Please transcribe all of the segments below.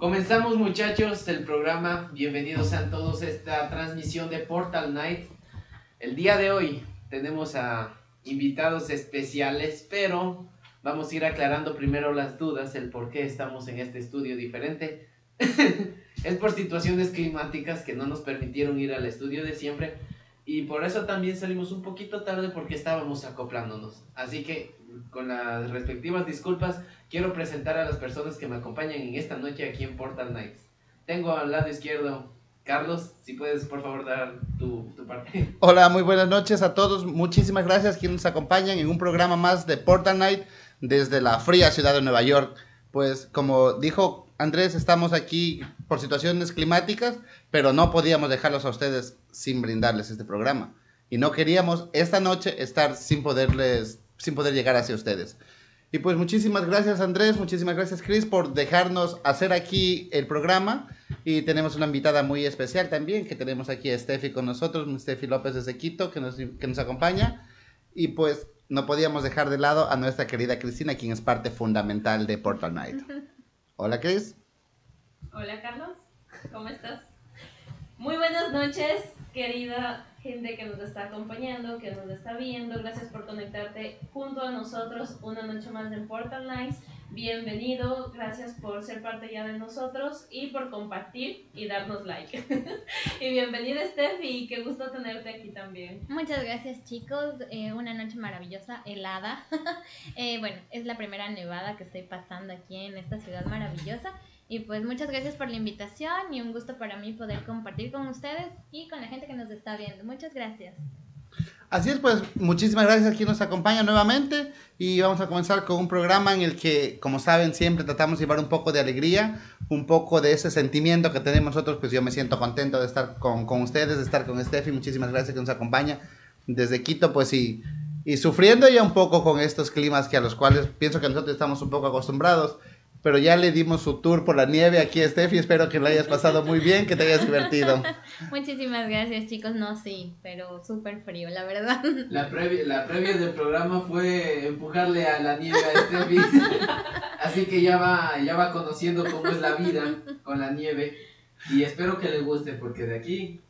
Comenzamos muchachos el programa, bienvenidos sean todos a esta transmisión de Portal Night. El día de hoy tenemos a invitados especiales, pero vamos a ir aclarando primero las dudas, el por qué estamos en este estudio diferente. es por situaciones climáticas que no nos permitieron ir al estudio de siempre y por eso también salimos un poquito tarde porque estábamos acoplándonos. Así que con las respectivas disculpas, quiero presentar a las personas que me acompañan en esta noche aquí en Portal Nights. Tengo al lado izquierdo Carlos, si puedes por favor dar tu, tu parte. Hola, muy buenas noches a todos. Muchísimas gracias quienes nos acompañan en un programa más de Portal Night desde la fría ciudad de Nueva York. Pues como dijo Andrés, estamos aquí por situaciones climáticas, pero no podíamos dejarlos a ustedes sin brindarles este programa. Y no queríamos esta noche estar sin poderles, sin poder llegar hacia ustedes. Y pues muchísimas gracias Andrés, muchísimas gracias Chris por dejarnos hacer aquí el programa. Y tenemos una invitada muy especial también, que tenemos aquí a Steffi con nosotros, Steffi López desde Quito, que nos, que nos acompaña. Y pues no podíamos dejar de lado a nuestra querida Cristina, quien es parte fundamental de Portal Night. Hola Chris. Hola Carlos, ¿cómo estás? Muy buenas noches, querida gente que nos está acompañando, que nos está viendo. Gracias por conectarte junto a nosotros una noche más en Portal Nights. Bienvenido, gracias por ser parte ya de nosotros y por compartir y darnos like. y bienvenida Steffi, qué gusto tenerte aquí también. Muchas gracias chicos, eh, una noche maravillosa, helada. eh, bueno, es la primera nevada que estoy pasando aquí en esta ciudad maravillosa. Y pues muchas gracias por la invitación y un gusto para mí poder compartir con ustedes y con la gente que nos está viendo. Muchas gracias. Así es, pues muchísimas gracias a quien nos acompaña nuevamente y vamos a comenzar con un programa en el que, como saben, siempre tratamos de llevar un poco de alegría, un poco de ese sentimiento que tenemos nosotros, pues yo me siento contento de estar con, con ustedes, de estar con Steffi, muchísimas gracias que nos acompaña desde Quito, pues y, y sufriendo ya un poco con estos climas que a los cuales pienso que nosotros estamos un poco acostumbrados pero ya le dimos su tour por la nieve aquí a Steffi. Espero que lo hayas pasado muy bien, que te hayas divertido. Muchísimas gracias, chicos. No, sí, pero súper frío, la verdad. La previa, la previa del programa fue empujarle a la nieve a Steffi. Así que ya va, ya va conociendo cómo es la vida con la nieve. Y espero que le guste, porque de aquí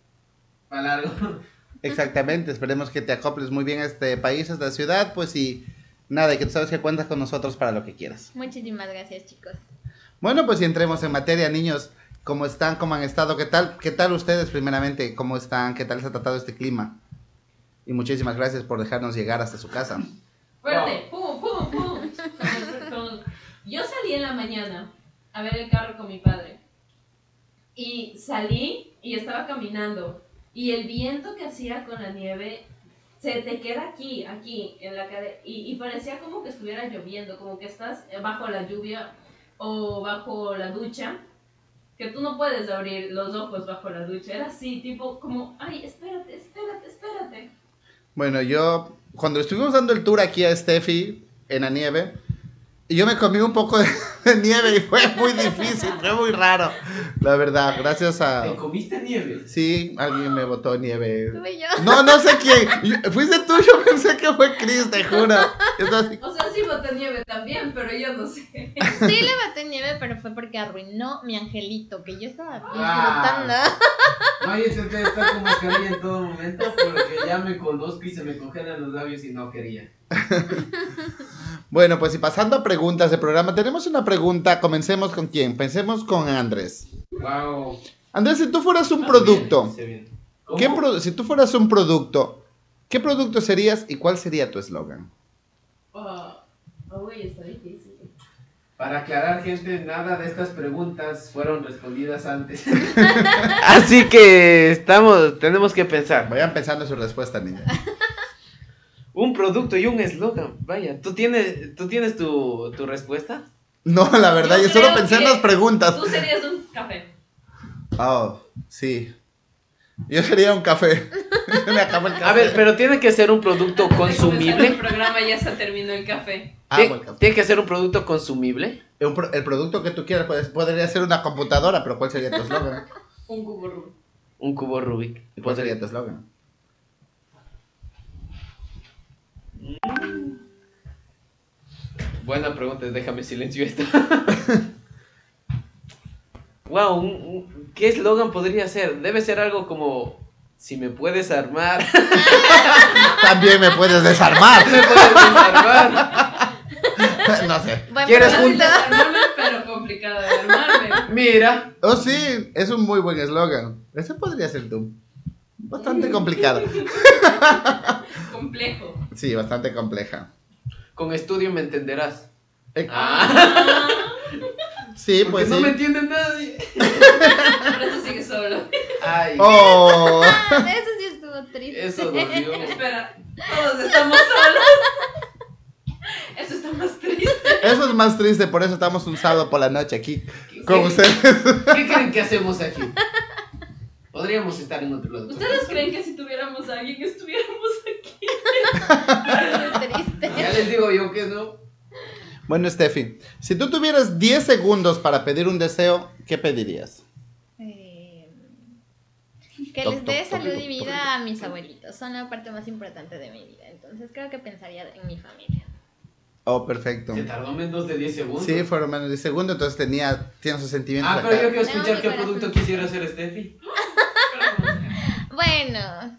va largo. Exactamente, esperemos que te acoples muy bien a este país, a esta ciudad, pues y nada, y que tú sabes que cuentas con nosotros para lo que quieras. Muchísimas gracias, chicos. Bueno, pues y entremos en materia, niños. ¿Cómo están? ¿Cómo han estado? ¿Qué tal? ¿Qué tal ustedes primeramente? ¿Cómo están? ¿Qué tal les ha tratado este clima? Y muchísimas gracias por dejarnos llegar hasta su casa. Fuerte, pum, pum, pum. Yo salí en la mañana a ver el carro con mi padre. Y salí y estaba caminando. Y el viento que hacía con la nieve se te queda aquí, aquí, en la cadera. Y, y parecía como que estuviera lloviendo, como que estás bajo la lluvia o bajo la ducha. Que tú no puedes abrir los ojos bajo la ducha. Era así, tipo como, ay, espérate, espérate, espérate. Bueno, yo, cuando estuvimos dando el tour aquí a Steffi en la nieve, yo me comí un poco de, de nieve y fue muy difícil, fue muy raro, la verdad, gracias a... ¿Te comiste nieve? Sí, alguien me botó nieve. Tuve yo. No, no sé quién. Fuiste tú, yo pensé que fue Chris, te juro. Así. O sea, sí boté nieve también, pero yo no sé. Sí le maté nieve, pero fue porque arruinó mi angelito, que yo estaba Ah. disfrutando. No, yo intenté estar con mascarilla en todo momento porque ya me conozco y se me congelan los labios y no quería. Bueno, pues y pasando a preguntas de programa, tenemos una pregunta. Comencemos con quién. Pensemos con Andrés. Wow. Andrés, si tú fueras Ah, un producto, ¿Qué ¿qué pro- si tú fueras un producto, ¿qué producto serías y cuál sería tu eslogan? Uy, está difícil. Para aclarar, gente, nada de estas preguntas fueron respondidas antes. Así que estamos, tenemos que pensar. Vayan pensando su respuesta, niña. Un producto y un eslogan. Vaya, ¿tú tienes, ¿tú tienes tu, tu respuesta? No, la verdad, yo, Yo solo pensé en las preguntas. Tú serías un café. Oh, sí. Yo sería un café. Me acabo el café. A ver, pero tiene que ser un producto Antes de comenzar El consumible. programa ya se terminó el café. Amo el café. Tiene que ser un producto consumible. Pro- el producto que tú quieras pues, podría ser una computadora, pero ¿cuál sería tu eslogan? Un cubo Rubik. Un cubo Rubik. ¿Cuál sería tu eslogan? Buena pregunta, déjame silencio esta. Wow, un- un- ¿qué eslogan podría ser? Debe ser algo como, si me puedes armar, También me puedes desarmar. me puedes desarmar. no sé. Buen ¿Quieres armarme, pero complicado de armarme. Mira, Oh, sí, es un muy buen eslogan. Ese podría ser tú. Bastante complicado. Complejo. Sí, bastante compleja. Con estudio me entenderás. Eh, Ah, sí, porque pues no sí. me entiende nadie. Por eso sigue solo. Ay, Oh, Ah, eso sí estuvo triste. eso dolió. Espera, todos estamos solos. Eso está más triste. eso es más triste, por eso estamos un sábado por la noche aquí con ¿Qué- ustedes. ¿Qué creen que hacemos aquí? Podríamos estar en otro lado. ¿Ustedes creen que si tuviéramos a alguien estuviéramos aquí? Triste. Ya les digo yo que no. Bueno, Steffi, si tú tuvieras 10 segundos para pedir un deseo, ¿qué pedirías? Eh, que les dé salud y vida a mis abuelitos. Son la parte más importante de mi vida. Entonces creo que pensaría en mi familia. Oh, perfecto. Se tardó menos de 10 segundos. Sí, fueron menos de segundos, entonces tenía, tiene sus sentimientos Ah, acá. pero yo quiero escuchar qué producto quisiera hacer Steffi. Bueno,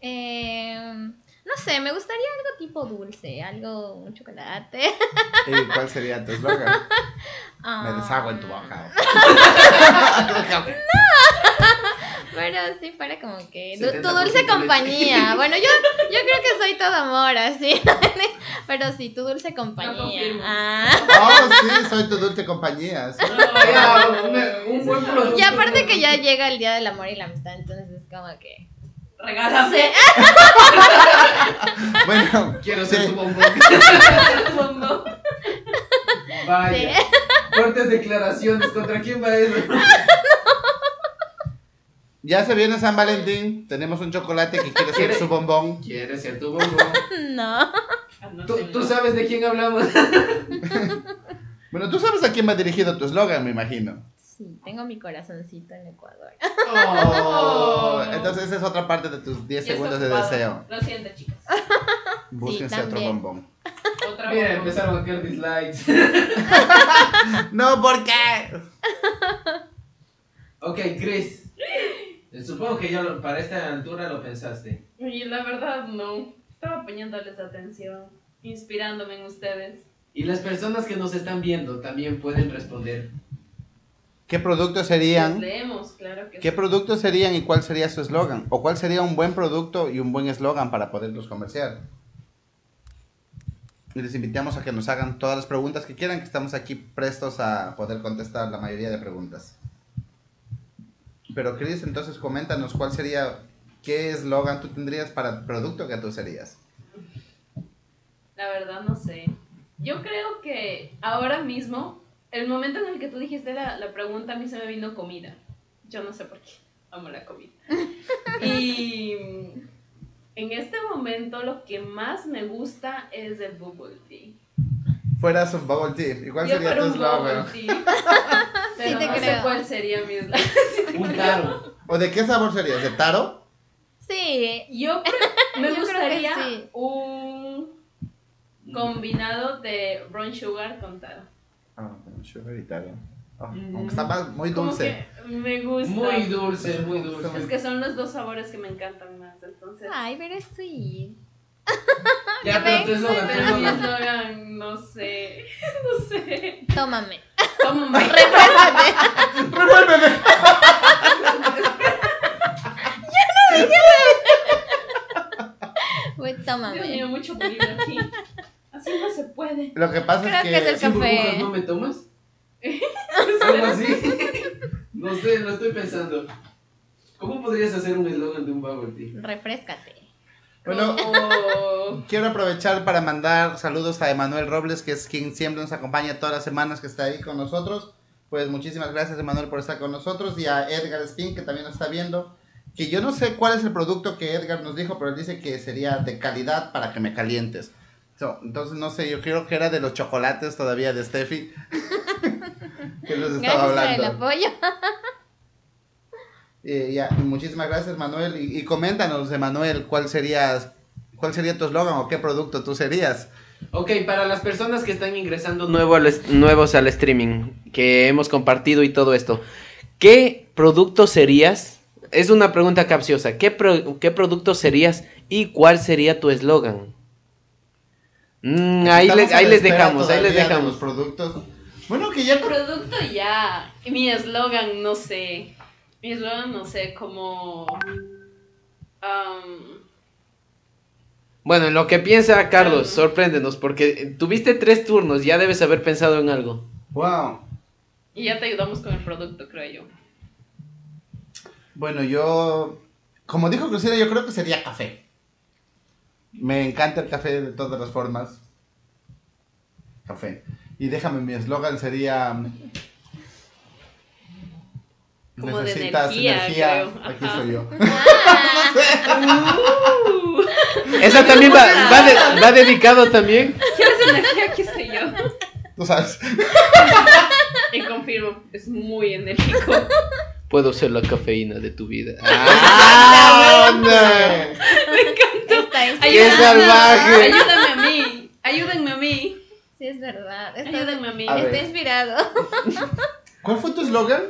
eh, no sé, me gustaría algo tipo dulce, algo, un chocolate. ¿Y cuál sería tu eslogan? Ah, Me deshago en tu boca. Pero sí, para como que du- 70% tu dulce compañía. Bueno, yo, yo creo que soy todo amor, así. Pero sí, tu dulce compañía. confirmo. Ah. Oh, sí, soy tu dulce compañía. sí. Ya, un, un buen producto. Y aparte que ya llega el día del amor y la amistad, entonces es como que... Regálame Bueno, Quiero ser tu bombón. Vaya. Sí. Fuertes declaraciones. ¿Contra quién va eso? ya se viene San Valentín, tenemos un chocolate que quiere ser ¿Quiere? su bombón. Quieres ser tu bombón. No. Ah, ¿Tú, tú sabes de quién hablamos. Bueno, tú sabes a quién va dirigido tu eslogan, me imagino. Sí, tengo mi corazoncito en Ecuador. Oh, entonces esa es otra parte de tus 10 Ya está segundos de deseo. Lo siento, chicos. Búsquense otro bombón. Otra Mira, empezaron a caer dislikes. No, ¿por qué? Ok, Chris. Supongo que ya lo- para esta altura lo pensaste. Y la verdad, no. Estaba poniéndoles atención, inspirándome en ustedes. Y las personas que nos están viendo también pueden responder. ¿Qué productos serían? leemos, claro que ¿Qué sí. productos serían y cuál sería su eslogan? ¿O cuál sería un buen producto y un buen eslogan para poderlos comerciar? Y les invitamos a que nos hagan todas las preguntas que quieran, que estamos aquí prestos a poder contestar la mayoría de preguntas. Pero Chris, entonces coméntanos cuál sería, qué eslogan tú tendrías para el producto que tú serías. La verdad, no sé. Yo creo que ahora mismo, el momento en el que tú dijiste la, la pregunta, a mí se me vino comida. Yo no sé por qué. Amo la comida. Y en este momento, lo que más me gusta es el bubble tea. Fueras un bubble tea, ¿y cuál Yo sería fuera tu un eslogan? bubble tea. Pero te no sé cuál sería mi eslogan. Un caro. ¿O de qué sabor sería? ¿De taro? Sí, Yo me Yo creo que gustaría sí. un combinado de brown sugar con taro. Ah, con sugar y taro. Ah, Mm. Aunque está muy Como dulce. que me gusta. Muy dulce, muy Es dulce. que son los dos sabores que me encantan más, entonces. ay, pero es sweet. Ya, pero eslogan. eslogan, no sé, no sé. Tómame. Tómame. Refuérzate. Güey, Dios tómame. mío, mucho peligro aquí. Así no se puede. Lo que pasa Creo es que que... es el ¿Sin café. burbujas no me tomas? ¿Algo así? No sé, lo estoy pensando. ¿Cómo podrías hacer un eslogan de un bubble tea? Refrescate. Bueno, Como- quiero aprovechar para mandar saludos a Emanuel Robles, que es quien siempre nos acompaña todas las semanas que está ahí con nosotros. Pues muchísimas gracias, Emanuel, por estar con nosotros. Y a Edgar Spin, que también nos está viendo. Que yo no sé cuál es el producto que Edgar nos dijo, pero él dice que sería de calidad para que me calientes. So, entonces, no sé, yo creo que era de los chocolates todavía de Steffi. que nos estaba Gracias por el hablando. apoyo. Eh, ya, muchísimas gracias, Manuel. Y, y coméntanos, Emanuel, cuál sería, cuál sería tu eslogan o qué producto tú serías. Ok, para las personas que están ingresando nuevo al nuevos al streaming, que hemos compartido y todo esto, ¿Qué producto serías? Es una pregunta capciosa. ¿Qué, pro- qué producto serías y cuál sería tu eslogan? Mm, ahí, les dejamos, ahí les de dejamos. los productos. Bueno, que ya El producto ya. Mi eslogan, no sé. Mi eslogan, no sé, como. am, Bueno, en lo que piensa Carlos, sorpréndenos, porque tuviste tres turnos, ya debes haber pensado en algo. Wow. y ya te ayudamos con el producto, creo yo. Bueno, yo, como dijo Crucero, yo creo que sería café. Me encanta el café de todas las formas. Café. Y déjame, mi eslogan sería... Como de Necesitas energía, energía. creo. Aquí soy yo. Uh, Esa también va, va, de- va dedicado también. ¿Quieres energía? Aquí estoy yo. Tú sabes. Y confirmo, es muy enérgico. Puedo ser la cafeína de tu vida. ¡Ah, anda! Está ¡Qué inspirado. salvaje! Ayúdame a mí. Ayúdenme a mí. Sí, es verdad. Está, Ayúdenme a mí. A ver. está inspirado. ¿Cuál fue tu eslogan?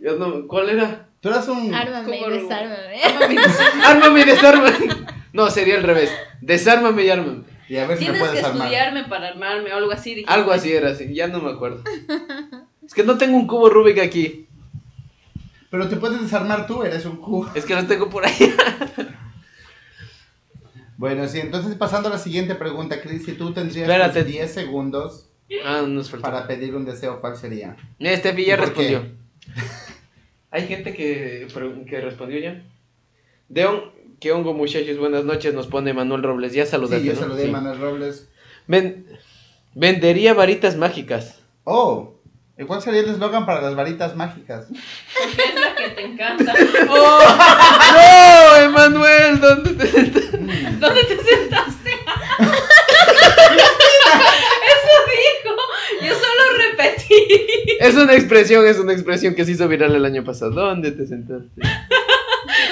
Yo no- ¿Cuál era? Tú eras un... Ármame y Como- desármame. Ármame y desármame. No, sería al revés. Desármame y ármame. Y a ver si me Tienes que puedes armar. estudiarme para armarme o algo así. dijiste. Algo así era así, ya no me acuerdo. Es que no tengo un cubo Rubik aquí. Pero te puedes desarmar tú, eres un cubo. Es que lo tengo por ahí. Bueno, sí, entonces pasando a la siguiente pregunta, Chris, si tú tendrías Espérate. tus 10 segundos Ah, nos para pedir un deseo, ¿cuál sería? Este ya respondió. Hay gente que, que respondió ya. De hon- ¿Qué hongo, muchachos? Buenas noches, nos pone Manuel Robles. Ya saludaste, sí, yo saludé Manuel Robles. Ven- vendería varitas mágicas. Oh, ¿y cuál sería el eslogan para las varitas mágicas? Porque es la que te encanta. ¡Oh! ¡No, Emanuel! ¿Dónde te? ¿Dónde te sentaste? Eso dijo. Yo solo repetí. Es una expresión, es una expresión que se hizo viral el año pasado. ¿Dónde te sentaste?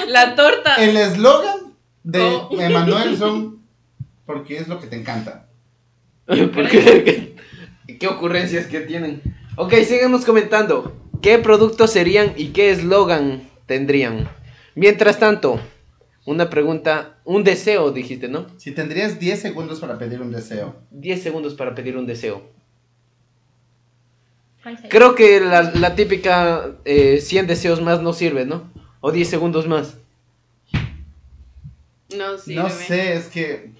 La torta. El eslogan de Oh. Emanuel son porque es lo que te encanta. ¿Por qué? ¿Qué, qué ocurrencias que tienen? Ok, síganos comentando. ¿Qué productos serían y qué eslogan tendrían? Mientras tanto, una pregunta, un deseo, dijiste, ¿no? Si tendrías 10 segundos para pedir un deseo. 10 segundos para pedir un deseo. Creo que la, la típica eh, 100 deseos más no sirve, ¿no? O 10 segundos más. No, sí, no sé, es que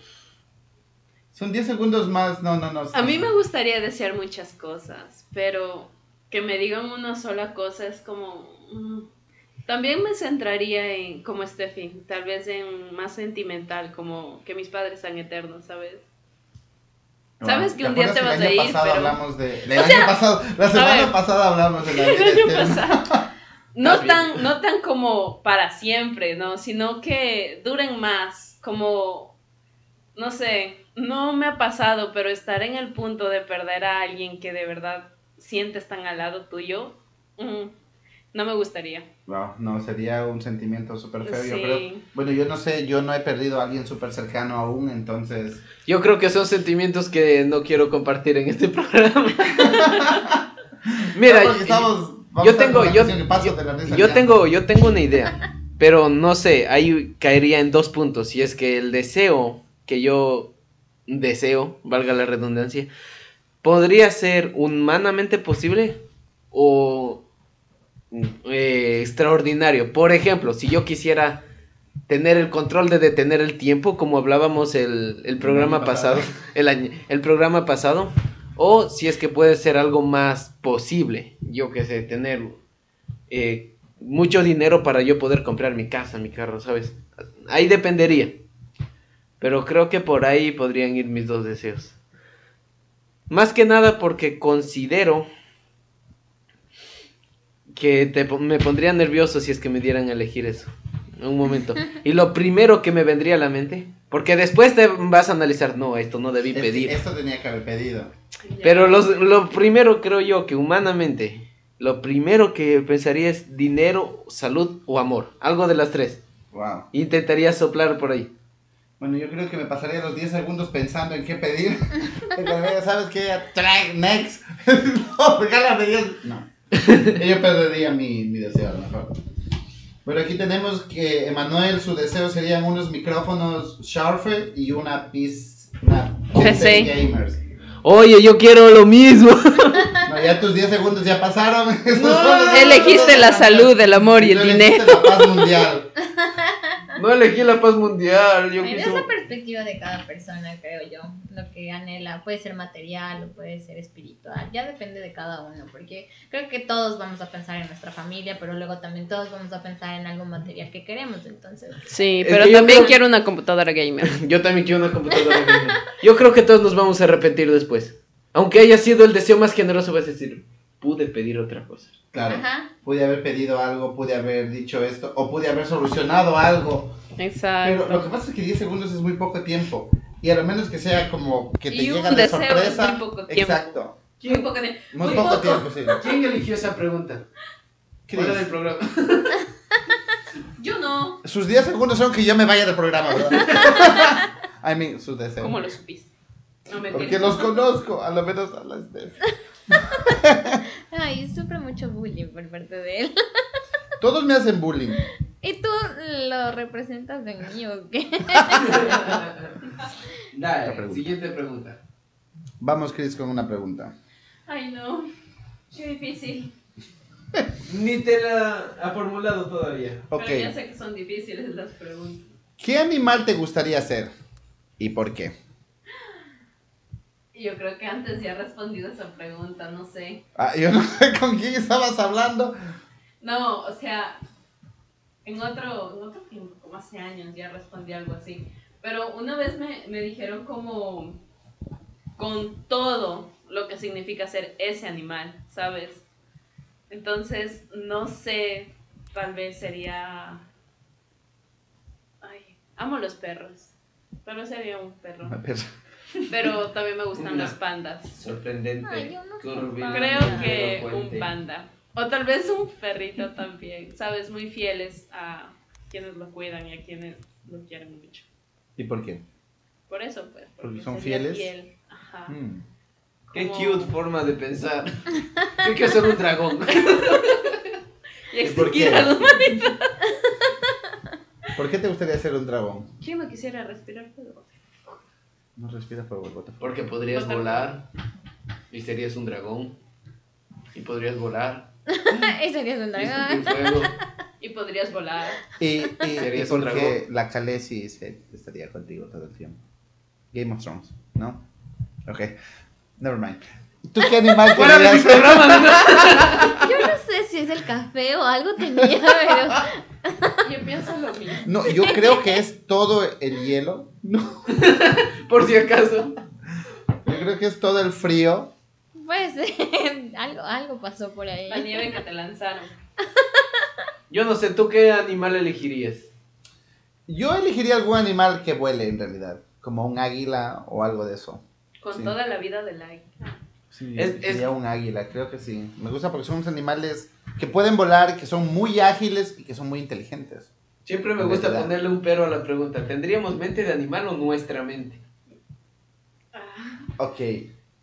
son 10 segundos más. No, no, no. A mí me gustaría desear muchas cosas, pero que me digan una sola cosa es como... También me centraría en, como Steffi, tal vez en más sentimental, como que mis padres sean eternos, ¿sabes? Sabes que ¿Te un día te vas el a año ir, pero- hablamos de. El año pasado, la semana ver. pasada hablamos de la El vida año eterna. pasado. No tan, no tan como para siempre, ¿no? Sino que duren más, como, no sé, no me ha pasado, pero estar en el punto de perder a alguien que de verdad sientes tan al lado tuyo, mm, no me gustaría. Wow, no, sería un sentimiento súper feo, yo Sí. creo. Bueno, yo no sé, yo no he perdido a alguien súper cercano aún, entonces. Yo creo que son sentimientos que no quiero compartir en este programa. Mira, No, estamos- yo tengo, yo, yo- de la risa yo tengo, yo tengo una idea, pero no sé, ahí caería en dos puntos, y es que el deseo que yo deseo, valga la redundancia, podría ser humanamente posible o eh, extraordinario. Por ejemplo, si yo quisiera tener el control de detener el tiempo, como hablábamos el, el programa pasado. el, año- el programa pasado, o si es que puede ser algo más posible, yo que sé, tener eh, mucho dinero para yo poder comprar mi casa, mi carro, ¿sabes? Ahí dependería. Pero creo que por ahí podrían ir mis dos deseos. Más que nada porque considero que te me pondría nervioso si es que me dieran a elegir eso. Un momento. Y lo primero que me vendría a la mente, porque después te vas a analizar, no, esto no debí Es pedir. Esto tenía que haber pedido. Pero los- lo primero creo yo que humanamente, lo primero que pensaría es dinero, salud o amor. Algo de las tres. Wow. Intentaría soplar por ahí. Bueno, yo creo que me pasaría los 10 segundos pensando en qué pedir. ¿Sabes qué? Track, next. no, regálame 10. No. Yo perdería mi, mi deseo a lo mejor. Pero aquí tenemos que Emanuel, su deseo serían unos micrófonos Sharpe y una PC. Gamers. Oye, yo quiero lo mismo. No, ya tus 10 segundos ya pasaron. Son los- Elegiste la salud, el amor y el dinero. la paz mundial. No elegí la paz mundial. Yo es quise- la perspectiva de cada persona, creo yo. Lo que anhela puede ser material o puede ser espiritual. Ya depende de cada uno, porque creo que todos vamos a pensar en nuestra familia, pero luego también todos vamos a pensar en algo material que queremos. Entonces, Sí, Es pero que también creo- quiero una computadora gamer. Yo también quiero una computadora. gamer. Yo creo que todos nos vamos a arrepentir después. Aunque haya sido el deseo más generoso, vas a decir, pude pedir otra cosa. Claro. Ajá. Pude haber pedido algo, pude haber dicho esto, o pude haber solucionado algo. Pero lo Exacto. que pasa es que 10 segundos es muy poco tiempo. Y a lo menos que sea como que te Y llega de sorpresa. muy poco tiempo. Exacto. Muy poco de- Muy, muy poco, poco. tiempo, sí. ¿Quién eligió esa pregunta? ¿Qué Fuera del programa. Yo no. Sus 10 segundos son que yo me vaya del programa, ¿verdad? I mean, su deseo. ¿Cómo lo supiste? No me Porque los conozco, a lo menos a las veces. Ay, sufre mucho bullying por parte de él. Todos me hacen bullying. ¿Y tú lo representas en mí o qué? La Dale, pregunta. siguiente pregunta. Vamos, Chris, con una pregunta. Ay, no. Qué difícil. Ni te la ha formulado todavía. Ok. Pero ya sé que son difíciles las preguntas. ¿Qué animal te gustaría ser? ¿Y por qué? Yo creo que antes ya he respondido esa pregunta, no sé. Ah, yo no sé con quién estabas hablando. No, o sea, en otro, en otro tiempo, como hace años, ya respondí algo así. Pero una vez me, me dijeron como con todo lo que significa ser ese animal, ¿sabes? Entonces, no sé, tal vez sería... Ay, amo los perros, pero sería un perro. Pero también me gustan Una. las pandas. Sorprendente. Ay, yo no. Creo que un panda. O tal vez un perrito también, ¿sabes? Muy fieles a quienes lo cuidan y a quienes lo quieren mucho. ¿Y por qué? Por eso, pues. Porque son sería fieles. fiel. Ajá. Mm. Qué Como- cute forma de pensar. Yo quiero ser un dragón. Y ¿Y por extinguir qué? a. ¿Por qué te gustaría ser un dragón? ¿Quién no quisiera respirar fuego? No respira fuego, what the fuck. Porque podrías volar y serías un dragón. Y podrías volar. Ese día es un y dragón. Y podrías volar. Y, y, y Serías un porque la Khaleesi estaría contigo todo el tiempo. Game of Thrones, ¿no? Ok, never mind. ¿Tú qué animal ¡Fuera de mi. Yo no sé si es el café o algo tenía, pero Yo pienso lo mismo. No, yo creo que es todo el hielo. No, Por si acaso. yo creo que es todo el frío. pues algo, algo pasó por ahí. La nieve que te lanzaron. Yo no sé, ¿tú qué animal elegirías? Yo elegiría algún animal que vuele en realidad, como un águila o algo de eso. Con Sí. toda la vida del águila. Sí, Es- sería es- un águila, creo que sí. Me gusta porque son unos animales que pueden volar, que son muy ágiles y que son muy inteligentes. Siempre me gusta verdad. ponerle un pero a la pregunta. ¿Tendríamos mente de animal o nuestra mente? Ah, Ok,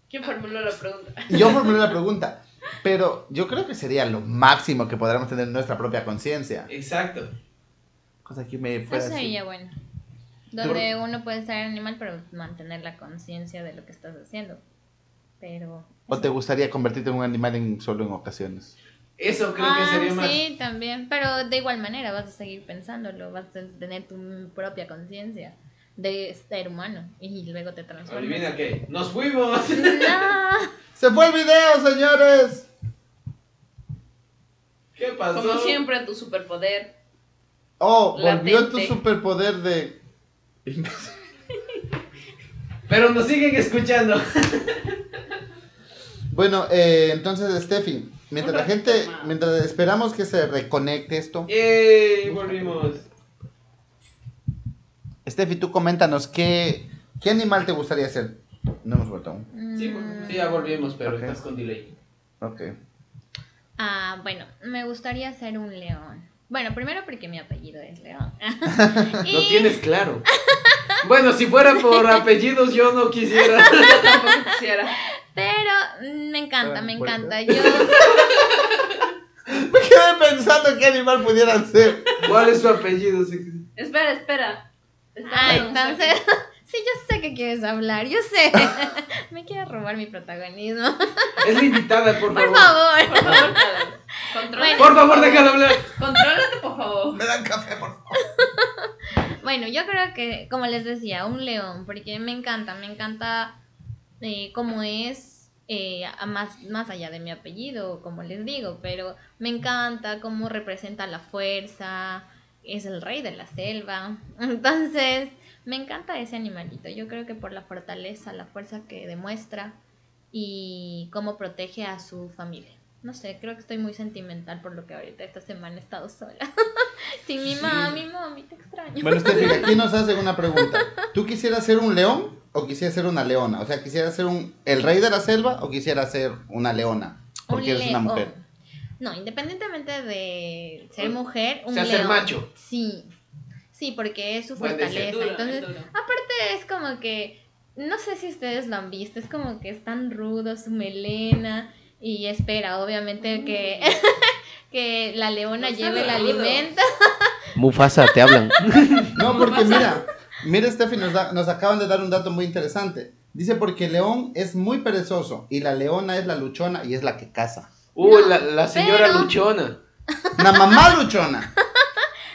¿Quién formuló la pregunta? yo formulé la pregunta, pero yo creo que sería lo máximo que podríamos tener nuestra propia conciencia. Exacto. Cosa que me Eso fuera así. sería bueno. Donde uno puede ser animal, pero mantener la conciencia de lo que estás haciendo. Pero. ¿O te gustaría convertirte en un animal en, solo en ocasiones? Eso creo ah, que sería más. sí, también. Pero de igual manera vas a seguir pensándolo, vas a tener tu propia conciencia de ser humano y luego te transformas. Adivina qué. ¡Nos fuimos! No. ¡Se fue el video, señores! ¿Qué pasó? Como siempre, tu superpoder. Oh, volvió tu Latente. superpoder de... Pero nos siguen escuchando. Bueno, eh, entonces, Steffi, mientras la gente, mientras esperamos que se reconecte esto, ¡Ey! Volvimos. Steffi, tú coméntanos, ¿qué, ¿qué animal te gustaría ser? No hemos vuelto aún. Sí, Mm, sí, ya volvimos, pero estás con delay. Ok. Ah, bueno, me gustaría ser un león. Bueno, primero porque mi apellido es León. Y- Lo tienes claro. Bueno, si fuera por apellidos, yo no quisiera. Yo tampoco quisiera. Pero mm, me encanta, me ¿Puede encanta. Yo, Me quedé pensando qué animal pudiera ser. ¿Cuál es su apellido? Espera, espera. Ah, entonces, sí, yo sé que quieres hablar, yo sé. Me quieres robar mi protagonismo. Es la invitada, por Por favor. favor. Por favor. Contrólate. Bueno. Por favor, déjala hablar. Contrólate, por favor. Me dan café, por favor. Bueno, yo creo que, como les decía, un león, porque me encanta, me encanta eh, cómo es, eh, más, más allá de mi apellido, como les digo, pero me encanta cómo representa la fuerza, es el rey de la selva, entonces me encanta ese animalito, yo creo que por la fortaleza, la fuerza que demuestra y cómo protege a su familia. No sé, creo que estoy muy sentimental por lo que ahorita esta semana he estado sola. Sin mi mami, mami, te extraño. Bueno, Steffi, aquí nos hacen una pregunta. ¿Tú quisieras ser un león o quisieras ser una leona? O sea, ¿quisieras ser un, el rey de la selva o quisieras ser una leona? Porque Un eres una mujer. No, independientemente de ser mujer, un sea, ser león. macho. Sí. Sí, porque es su Buen fortaleza. Duro, Entonces, duro. aparte es como que no sé si ustedes lo han visto, es como que es tan rudo su melena y espera, obviamente que que la leona No lleve el alimento. Mufasa, te hablan. No, porque mira, mira, Steffi, nos, da- nos acaban de dar un dato muy interesante. Dice porque el león es muy perezoso y la leona es la luchona y es la que caza. Uy, No, la, la señora pero- luchona. La mamá luchona.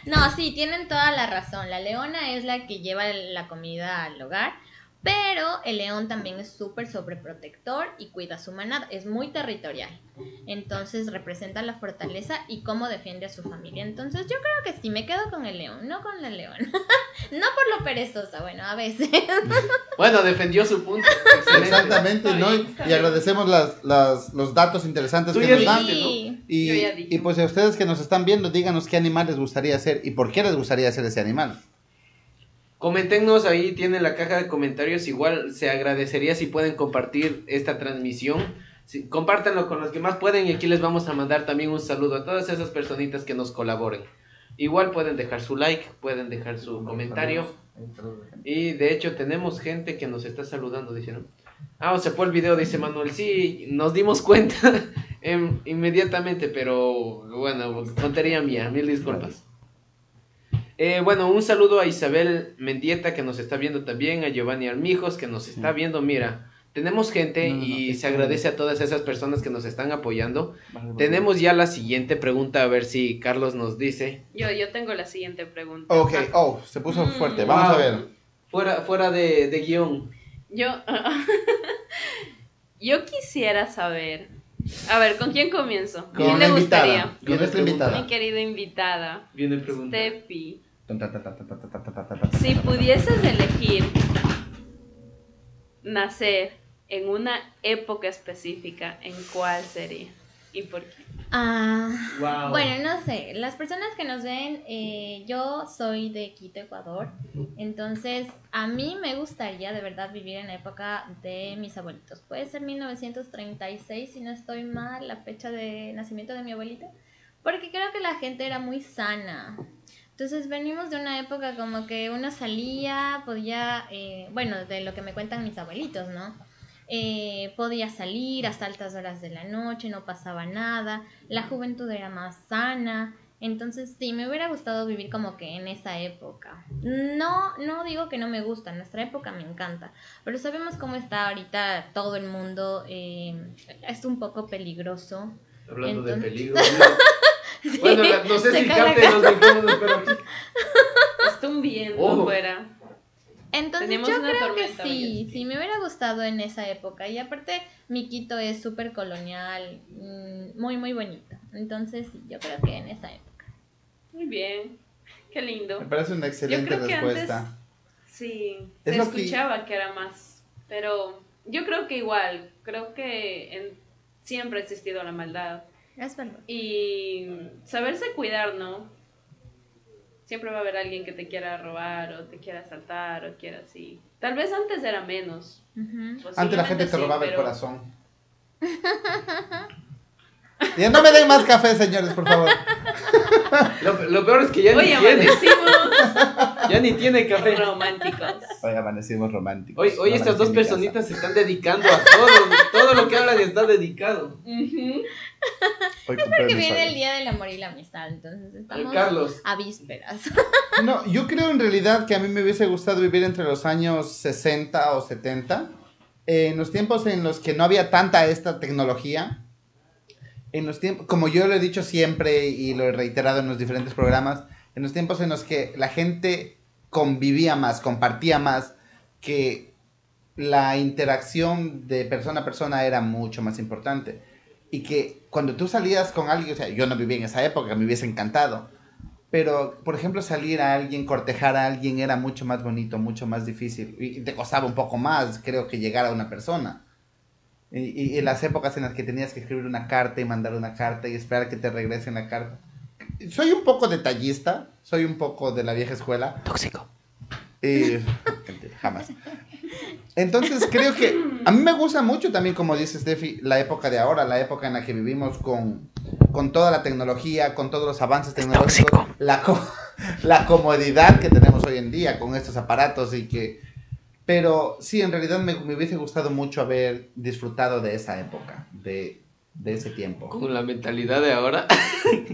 No, sí, tienen toda la razón. La leona es la que lleva la comida al hogar, pero el león también es súper sobreprotector y cuida a su manada. Es muy territorial. Entonces representa la fortaleza y cómo defiende a su familia. Entonces yo creo que sí, me quedo con el león, no con la leona. no por lo perezosa, bueno, a veces. Bueno, defendió su punto. Excelente. Exactamente, ¿no? Y- agradecemos las, las- los datos interesantes Tú que nos dan. ¿no? Y, y pues a ustedes que nos están viendo, díganos qué animal les gustaría ser y por qué les gustaría ser ese animal. Coméntenos ahí, tienen la caja de comentarios. Igual se agradecería si pueden compartir esta transmisión. Sí, compártanlo con los que más pueden y aquí les vamos a mandar también un saludo a todas esas personitas que nos colaboren. Igual pueden dejar su like, pueden dejar su comentario. Y de hecho tenemos gente que nos está saludando, dice, ¿no? Ah, se fue el video, dice Manuel. Sí, nos dimos cuenta em, inmediatamente, pero bueno, tontería mía, mil disculpas. Eh, bueno, un saludo a Isabel Mendieta que nos está viendo también, a Giovanni Armijos que nos está viendo. Mira, tenemos gente No, no, no, y se agradece a todas esas personas que nos están apoyando. Tenemos ya la siguiente pregunta, a ver si Carlos nos dice. Yo, yo tengo la siguiente pregunta. Ok, oh, se puso Mm, fuerte. Vamos a ver. Fuera, fuera de, de guion. Yo, yo quisiera saber. A ver, ¿con quién comienzo? Con ¿Quién le gustaría? invitada. Con nuestra Mi invitada. querida invitada, Viene pregunta. Steffi. Si pudieses elegir nacer en una época específica, ¿en cuál sería? ¿Y por qué? Ah, wow. Bueno, no sé, las personas que nos ven, eh, yo soy de Quito, Ecuador, entonces a mí me gustaría de verdad vivir en la época de mis abuelitos. Puede ser 1936, si no estoy mal, la fecha de nacimiento de mi abuelita, porque creo que la gente era muy sana, entonces venimos de una época como que uno salía, podía, eh, bueno, de lo que me cuentan mis abuelitos, ¿no? Eh, podía salir hasta altas horas de la noche, no pasaba nada, la juventud era más sana, entonces sí, me hubiera gustado vivir como que en esa época. No, no digo que no me gusta, nuestra época me encanta, pero sabemos cómo está ahorita todo el mundo, eh, es un poco peligroso. Hablando de peligro. Bueno, la- no sé Se si cae la capten los micrófonos, pero aquí. Está un viento Ojo. afuera. Entonces Tenemos yo una creo que tormenta hoy, sí, sí, me hubiera gustado en esa época. Y aparte, mi Quito es súper colonial, mm, muy, muy bonito. Entonces sí, yo creo que en esa época. Muy bien. Qué lindo. Me parece una excelente creo que respuesta. antes- Sí, Es se que- escuchaba que... era más, pero yo creo que igual, creo que en- siempre ha existido la maldad Es verdad. y saberse cuidar, ¿no? Siempre va a haber alguien que te quiera robar o te quiera asaltar o quiera así. Tal vez antes era menos. Antes la gente te sí, robaba el corazón. Ya no me den más café, señores, por favor. Lo, lo peor es que ya Hoy ni tiene. amanecimos. Ya ni tiene café. Románticos. Hoy amanecimos románticos. Hoy, hoy estas dos personitas se están dedicando a todo. Todo lo que hablan está dedicado. Ujú. Hoy Que cumpleaños viene hoy. el día del amor y la amistad, entonces estamos Carlos. a vísperas. No, yo creo en realidad que a mí me hubiese gustado vivir entre los años 60 o 70, eh, en los tiempos en los que no había tanta esta tecnología, en los tiempos, como yo lo he dicho siempre y lo he reiterado en los diferentes programas, en los tiempos en los que la gente convivía más, compartía más, que la interacción de persona a persona era mucho más importante. Y que cuando tú salías con alguien, o sea, yo no viví en esa época, me hubiese encantado, pero, por ejemplo, salir a alguien, cortejar a alguien era mucho más bonito, mucho más difícil. Y te costaba un poco más, creo que llegar a una persona. Y en las épocas en las que tenías que escribir una carta y mandar una carta y esperar que te regresen la carta. Soy un poco detallista, soy un poco de la vieja escuela. Tóxico. Y- jamás. Entonces creo que a mí me gusta mucho también, como dice Steffi, la época de ahora, la época en la que vivimos con, con toda la tecnología, con todos los avances tecnológicos, la, la comodidad que tenemos hoy en día con estos aparatos y que... Pero sí, en realidad me, me hubiese gustado mucho haber disfrutado de esa época, de, de ese tiempo. Con la mentalidad de ahora.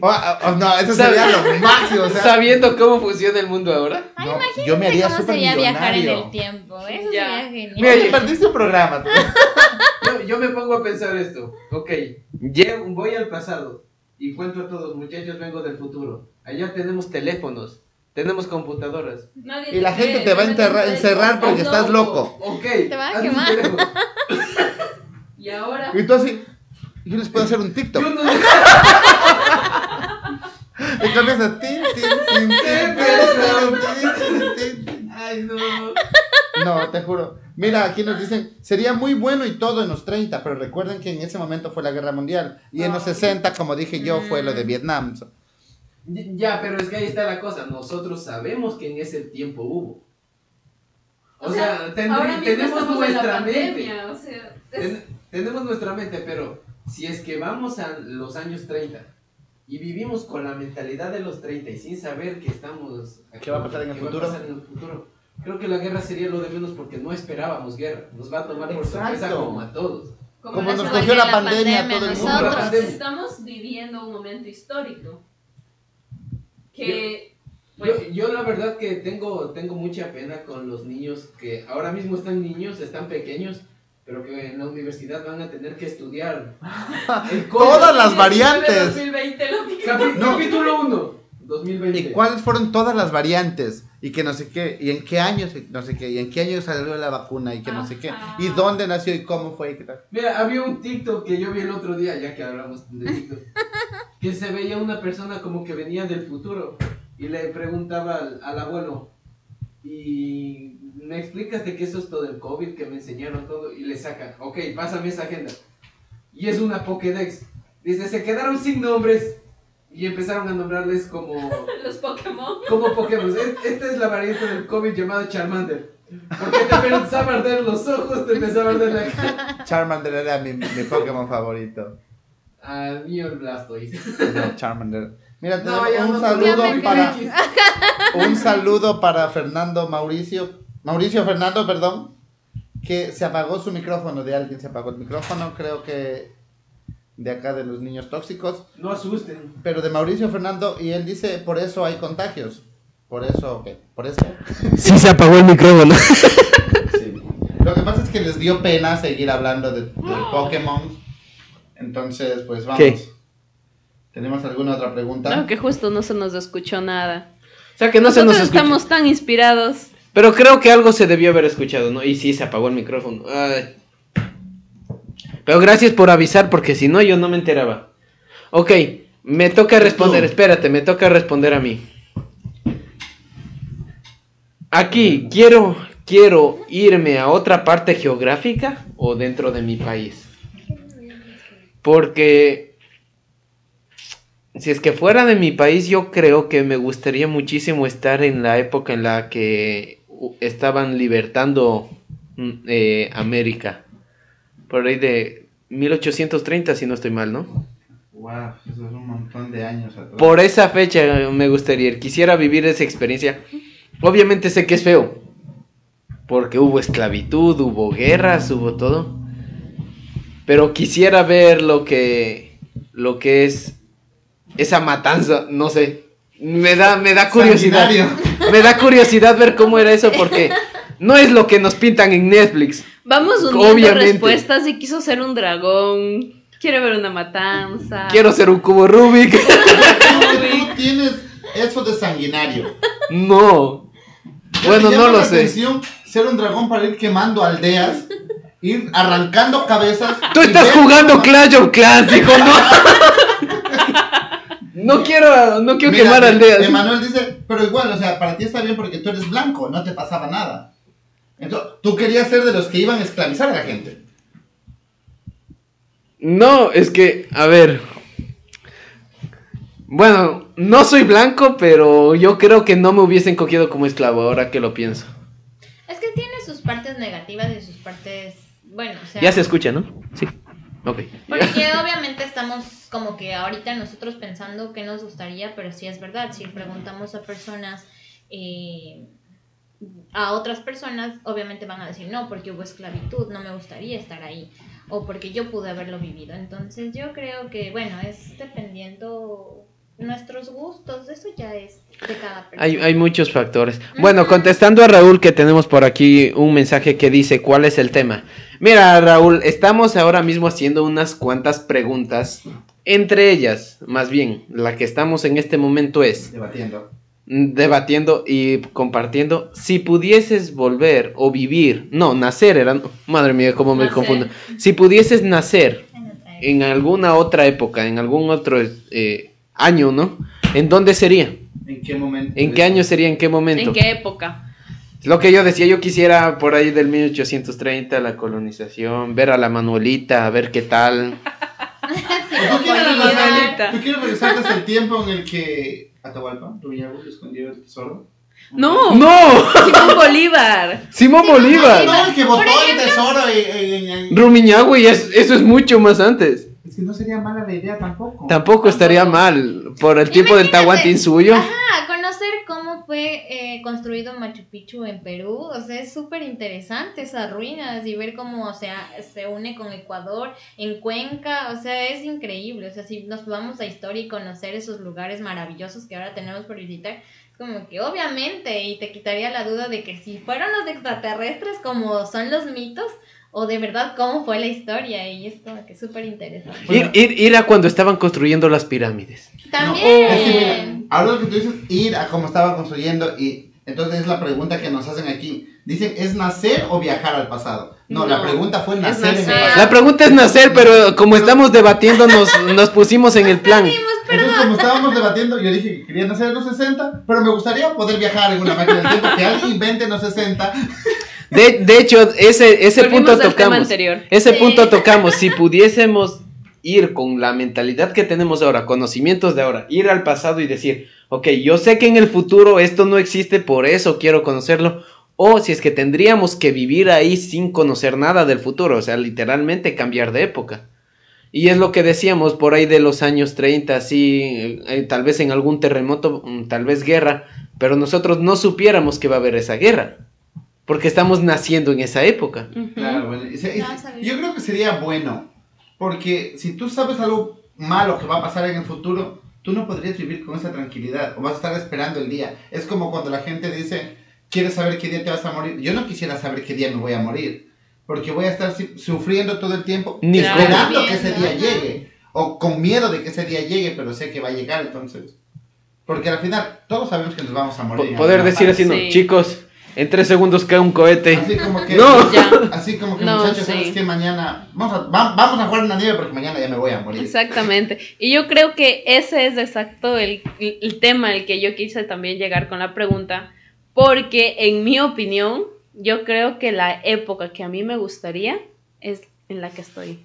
Oh, oh, oh, no, eso sería lo máximo. O sea, Sabiendo cómo funciona el mundo ahora. Ay, no, imagínate yo me haría cómo sería viajar en el tiempo. Eso Ya. sería genial. Mira, perdiste un programa. tú. Yo, yo me pongo a pensar esto. Ok, llego, voy al pasado y cuento a todos, muchachos, vengo del futuro. Allá tenemos teléfonos, tenemos computadoras. Nadie Y la cree, gente te va a te enterrar- encerrar porque estás loco. Ok. Te va a quemar. Y ahora. Y tú así, yo les puedo hacer un Yo TikTok. no- Y cambias a tin. Ay, no. No, te juro. Mira, aquí nos dicen, sería muy bueno y todo en los 30, pero recuerden que en ese momento fue la guerra mundial. Y en los 60, como dije yo, fue lo de Vietnam. Ya, pero es que ahí está la cosa. Nosotros sabemos que en ese tiempo hubo. O, sea, tendrí- ahora mismo tenemos estamos en la nuestra mente. pandemia, o sea, es- Ten- tenemos nuestra mente, pero si es que vamos a los años 30 y vivimos con la mentalidad de los 30 y sin saber que estamos... ¿Qué va a pasar en el qué va a futuro? pasar en el futuro, creo que la guerra sería lo de menos porque no esperábamos guerra. Nos va a tomar por sorpresa Exacto. como a todos. Como la nos cogió la la pandemia a pandemia, todo el mundo. nosotros. Pandemia. estamos viviendo un momento histórico. Que. Yo, Pues, yo la verdad que tengo, tengo mucha pena con los niños que ahora mismo están niños, están pequeños, pero que en la universidad van a tener que estudiar el. Todas las 19, variantes. 2020 lo que- Capi- No. Capítulo 1, 2020. ¿Y cuáles fueron todas las variantes? Y que no sé qué, y en qué años, no sé qué, y en qué año salió la vacuna, y que no sé qué, Ajá. y dónde nació, y cómo fue, y qué tal. Mira, había un TikTok que yo vi el otro día, ya que hablamos de TikTok, que se veía una persona como que venía del futuro y le preguntaba al, al abuelo, y me explicas de qué eso es todo el COVID, que me enseñaron todo, y le saca, ok, pásame esa agenda. Y es una Pokédex. Dice, se quedaron sin nombres y empezaron a nombrarles como, Los Pokémon. como Pokémon. Es- Esta es la variante del COVID llamada Charmander. Porque te empezaba a arder los ojos, te empezaba a arder la cara. Charmander era mi, mi Pokémon favorito. Al mío el Blastoise. No, Charmander. Mira, No, un no, saludo para un saludo para Fernando Mauricio, Mauricio Fernando, perdón, que se apagó su micrófono, de alguien se apagó el micrófono, creo que de acá de los niños tóxicos, No asusten. pero de Mauricio Fernando y él dice, por eso hay contagios. Por eso, ¿qué? Por eso. Sí se apagó el micrófono. Sí. Lo que pasa es que les dio pena seguir hablando de, del Pokémon. Entonces, pues vamos. ¿Qué? ¿Tenemos alguna otra pregunta? No, que justo no se nos escuchó nada. O sea que no se nos escucha. estamos tan inspirados. Pero creo que algo se debió haber escuchado, ¿no? Y sí, se apagó el micrófono. Ay. Pero gracias por avisar, porque si no, yo no me enteraba. Ok, me toca responder. Espérate, me toca responder a mí. Aquí, quiero, quiero irme a otra parte geográfica o dentro de mi país. Porque si es que fuera de mi país, yo creo que me gustaría muchísimo estar en la época en la que estaban libertando mm, eh, América. Por ahí de 1830, si no estoy mal, ¿no? Wow, eso es un montón de años atrás. Por esa fecha me gustaría ir. Quisiera vivir esa experiencia. obviamente sé que es feo. Porque hubo esclavitud, hubo guerras, hubo todo. Pero quisiera ver lo que lo que es esa matanza, no sé. Me da me da curiosidad. Sanguinario. Me da curiosidad ver cómo era eso porque no es lo que nos pintan en Netflix. Vamos uniendo Obviamente. respuestas y quiso ser un dragón. Quiere ver una matanza. Quiero ser un cubo Rubik. Tú, tú tienes eso de sanguinario. No. Ya Bueno, no lo sé. ser un dragón para ir quemando aldeas, ir arrancando cabezas. Tú estás jugando Clash of Clans, hijo, no. No quiero, no quiero Mira, quemar aldeas. Emanuel dice, pero igual, o sea, para ti está bien porque tú eres blanco, no te pasaba nada. Entonces, tú querías ser de los que iban a esclavizar a la gente. No, es que, a ver. Bueno, no soy blanco, pero yo creo que no me hubiesen cogido como esclavo ahora que lo pienso. Es que tiene sus partes negativas y sus partes, bueno, o sea, Ya se escucha, ¿no? Sí. Ok. porque obviamente estamos como que ahorita nosotros pensando qué nos gustaría, pero sí es verdad, si preguntamos a personas, eh, a otras personas, obviamente van a decir, no, porque hubo esclavitud, no me gustaría estar ahí, o porque yo pude haberlo vivido. Entonces yo creo que, bueno, es dependiendo nuestros gustos, eso ya es de cada persona. Hay, hay muchos factores. Bueno, contestando a Raúl, que tenemos por aquí un mensaje que dice, ¿cuál es el tema? Mira, Raúl, estamos ahora mismo haciendo unas cuantas preguntas. Entre ellas, más bien, la que estamos en este momento es Debatiendo. debatiendo y compartiendo. Si pudieses volver o vivir, no, nacer era, madre mía, cómo me Nacer. confundo. Si pudieses nacer en alguna otra época, en algún otro eh, año, ¿no? ¿En dónde sería? ¿En qué momento? ¿En qué año sería? ¿En qué momento? ¿En qué época? Lo que yo decía, yo quisiera por ahí del 1830, la colonización, ver a la Manuelita, a ver qué tal. ¿O ¿Tú quieres, regresar, ¿Tú quieres regresar hasta el tiempo en el que Atahualpa, Rubillago, escondió el tesoro? No, ¡No! Simón Bolívar. Simón Bolívar. No, el que botó el tesoro en- Rumiñahui, es- eso es mucho más antes. Que no sería mala la idea tampoco. Tampoco estaría mal por el tiempo del. Tahuantín suyo. Ajá, conocer cómo fue eh, construido Machu Picchu en Perú, o sea, es súper interesante esas ruinas y ver cómo, o sea, se une con Ecuador, en Cuenca, o sea, es increíble, o sea, si nos vamos a historia y conocer esos lugares maravillosos que ahora tenemos por visitar, es como que obviamente, y te quitaría la duda de que si fueron los extraterrestres como son los mitos, o de verdad cómo fue la historia, y es como que súper interesante. Ir, ir, ir a cuando estaban construyendo las pirámides. También... Es que mira, ahora lo que tú dices, ir a cómo estaban construyendo y entonces es la pregunta que nos hacen aquí. Dicen, ¿es nacer o viajar al pasado? No, la No, pregunta fue es nacer, en el nacer. pasado. La pregunta es nacer, pero como estamos debatiendo, nos, nos pusimos en el plan. Entonces, como estábamos debatiendo, yo dije que quería nacer en los 60, pero me gustaría poder viajar en una máquina del tiempo, que alguien invente en los 60. De, de hecho, ese, ese Volvimos punto tocamos. anterior. Ese Sí. punto tocamos. Si pudiésemos ir con la mentalidad que tenemos ahora, conocimientos de ahora, ir al pasado y decir, ok, yo sé que en el futuro esto no existe, por eso quiero conocerlo. O si es que tendríamos que vivir ahí sin conocer nada del futuro, o sea, literalmente cambiar de época. Y es lo que decíamos por ahí de los años 30, así, eh, eh, tal vez en algún terremoto, mm, tal vez guerra, pero nosotros no supiéramos que va a haber esa guerra, porque estamos naciendo en esa época. Claro, bueno, yo creo que sería bueno, porque si tú sabes algo malo que va a pasar en el futuro, tú no podrías vivir con esa tranquilidad, o vas a estar esperando el día. Es como cuando la gente dice, ¿quieres saber qué día te vas a morir? Yo no quisiera saber qué día me voy a morir, porque voy a estar sufriendo todo el tiempo, Ni esperando que ese día llegue, o con miedo de que ese día llegue, pero sé que va a llegar, entonces... Porque al final todos sabemos que nos vamos a morir. En poder decir así, no, Sí. chicos, en tres segundos cae un cohete. Así como que, No. Ya. así como que No, muchachos, sí. sabes que mañana vamos a, va- vamos a jugar en la nieve porque mañana ya me voy a morir. Exactamente. Y yo creo que ese es exacto el, el tema al que yo quise también llegar con la pregunta, porque en mi opinión, yo creo que la época que a mí me gustaría es en la que estoy.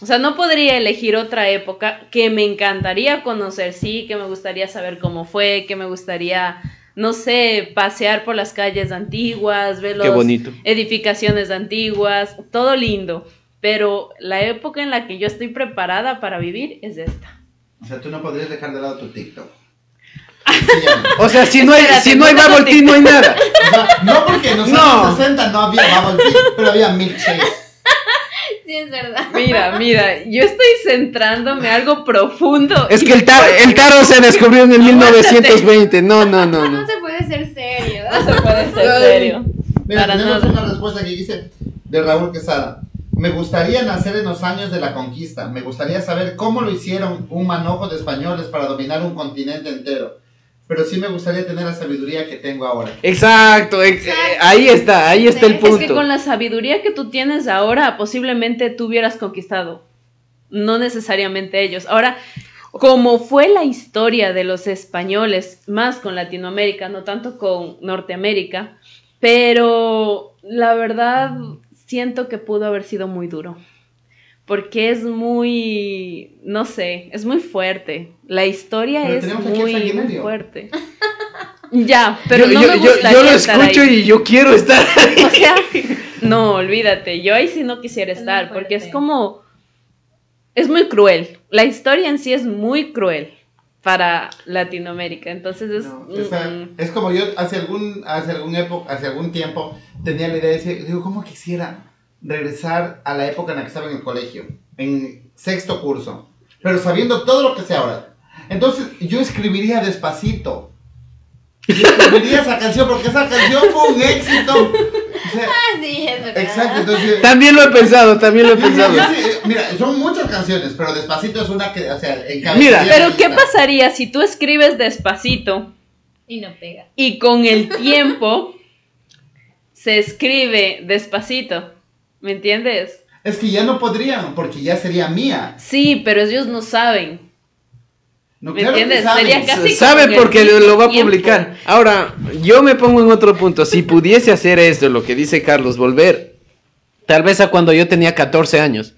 O sea, no podría elegir otra época que me encantaría conocer, sí, que me gustaría saber cómo fue, que me gustaría, no sé, pasear por las calles antiguas, ver bonito. edificaciones antiguas, todo lindo. Pero la época en la que yo estoy preparada para vivir es esta. O sea, tú no podrías dejar de lado tu TikTok. O sea, si no hay, Espérate, si no hay bubble tea, no hay nada. O sea, no porque en los No. años 60 no había bubble tea, pero había milkshakes. Sí, es verdad. Mira, mira, yo estoy centrándome algo profundo. Es que el, tar- el taro se descubrió en el Aguántate. 1920. No, no, no, No no. se puede ser serio. No se puede ser serio. Mira, Para tenemos nada. una respuesta que dice de Raúl Quesada. Me gustaría nacer en los años de la conquista. Me gustaría saber cómo lo hicieron un manojo de españoles para dominar un continente entero. Pero sí me gustaría tener la sabiduría que tengo ahora. Exacto, ex- eh, ahí está, ahí está el Es Es punto. que con la sabiduría que tú tienes ahora, posiblemente tú hubieras conquistado. No necesariamente ellos. Ahora, como fue la historia de los españoles, más con Latinoamérica, no tanto con Norteamérica, pero la verdad siento que pudo haber sido muy duro. Porque es muy, no sé, es muy fuerte. La historia Pero es muy, fuerte. Ya, pero yo, no yo- me gustaría yo lo estar escucho ahí. y yo quiero estar ahí. O sea, no, olvídate, yo ahí sí no quisiera Es estar, porque es como, es muy cruel, la historia en sí es muy cruel para Latinoamérica, entonces es... No, o sea, mm, es como yo hace algún, hace algún época, hace algún tiempo tenía la idea de decir, digo, ¿cómo quisiera regresar a la época en la que estaba en el colegio, en sexto curso, pero sabiendo todo lo que sé ahora? Entonces yo escribiría despacito. Y escribiría esa canción porque esa canción fue un éxito. O sea, Ah, sí, es verdad. exacto, entonces También lo he pensado, también lo he Yo- yo- pensado. yo sí, eh, mira, son muchas canciones, pero Despacito es una que, o sea, encabezaría Mira, pero ¿qué lista. pasaría si tú escribes despacito Y no pega. y con el tiempo se escribe despacito? ¿Me entiendes? Es que ya no podrían, porque ya sería mía. Sí, pero ellos no saben. No, ¿Me claro entiendes? saben. Sería casi- Sabe porque lo, lo va a tiempo. publicar. Ahora, yo me pongo en otro punto. Si pudiese hacer esto, lo que dice Carlos, volver, tal vez a cuando yo tenía 14 años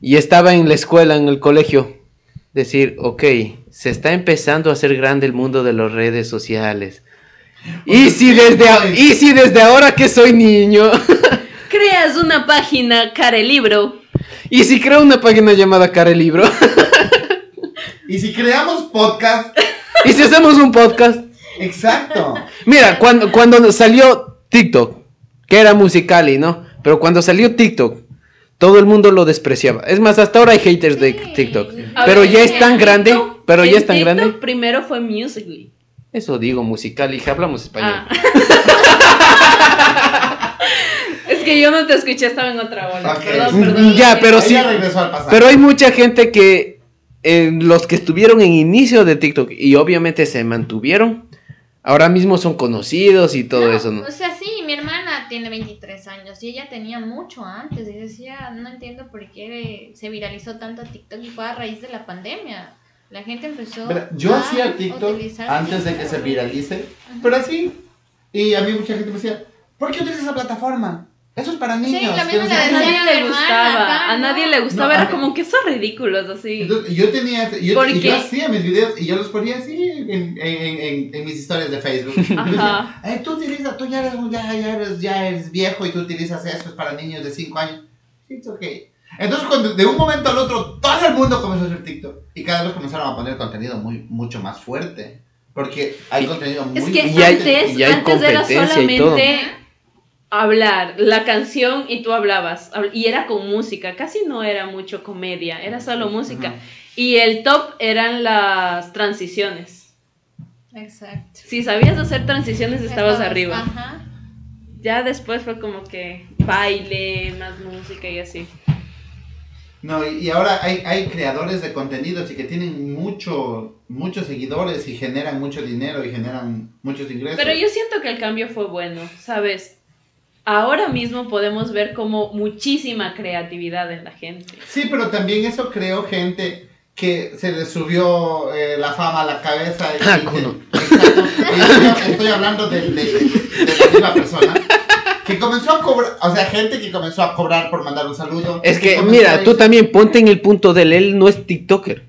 y estaba en la escuela, en el colegio, decir, ok, se está empezando a hacer grande el mundo de las redes sociales. Y si desde, a- y si desde ahora que soy niño, página, care libro. y si creo una página llamada Care Libro, Y si creamos podcast, y si hacemos un podcast, exacto. Mira, cuando, cuando salió TikTok, que era Musicali, ¿no? Pero cuando salió TikTok, todo el mundo lo despreciaba. Es más, hasta ahora hay haters de. TikTok. A Pero ver, ya es tan grande, TikTok- pero ya es tan TikTok grande. Primero fue Musical.ly. Eso digo, Musicali, hablamos español. Ah. que yo no te escuché, estaba en otra ola. Ok. Perdón, perdón. Ya, pero sí. regresó al pasado. Pero hay mucha gente que, eh, los que estuvieron en inicio de TikTok y obviamente se mantuvieron, ahora mismo son conocidos y todo No, eso, ¿no? O sea, sí, mi hermana tiene 23 años y ella tenía mucho antes y decía, no entiendo por qué se viralizó tanto TikTok y fue a raíz de la pandemia. La gente empezó Mira, yo a hacía TikTok utilizar antes de que se viralice, pero así. Y a mí mucha gente me decía, ¿por qué utilizas esa plataforma? Eso es para niños. mismo no le sé A qué". decía nadie le gustaba, acá, a nadie le gustaba, No, era como que son ridículos así. Entonces, yo tenía, yo, ¿Por y qué? yo hacía mis videos y yo los ponía así en, en, en, en- en mis historias de Facebook. Me decía, Ajá. "Ay, tú utilizas, tú ya eres, ya, ya, eres, ya eres viejo y tú utilizas eso, es para niños de 5 años. It's okay. Entonces, cuando de un momento al otro, todo el mundo comenzó a hacer TikTok. Y cada vez comenzaron a poner contenido muy, mucho más fuerte. Porque hay contenido muy Es que Y hay- antes, y hay antes era competencia y todo. Hablar, la canción y tú hablabas. hab- Y era con música, casi no era mucho comedia, era solo música. Y el top eran las transiciones. Exacto. Si sabías hacer transiciones, estabas arriba. Ajá. Ya después fue como que baile, más música y así. No, y, y ahora hay, hay creadores de contenidos y que tienen mucho, muchos seguidores y generan mucho dinero y generan muchos ingresos. Pero yo siento que el cambio fue bueno, ¿sabes? Ahora mismo podemos ver como muchísima creatividad en la gente. Sí, pero también eso creó gente que se les subió eh, la fama a la cabeza. Y, Ah, y- estoy hablando de, de- de la misma persona. Que comenzó a cobrar, o sea, gente que comenzó a cobrar por mandar un saludo. Es que, mira, a tú también ponte en el punto de él, él no es TikToker.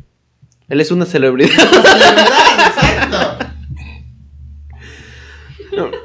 Él es una celebridad. Una celebridad, exacto. Bueno,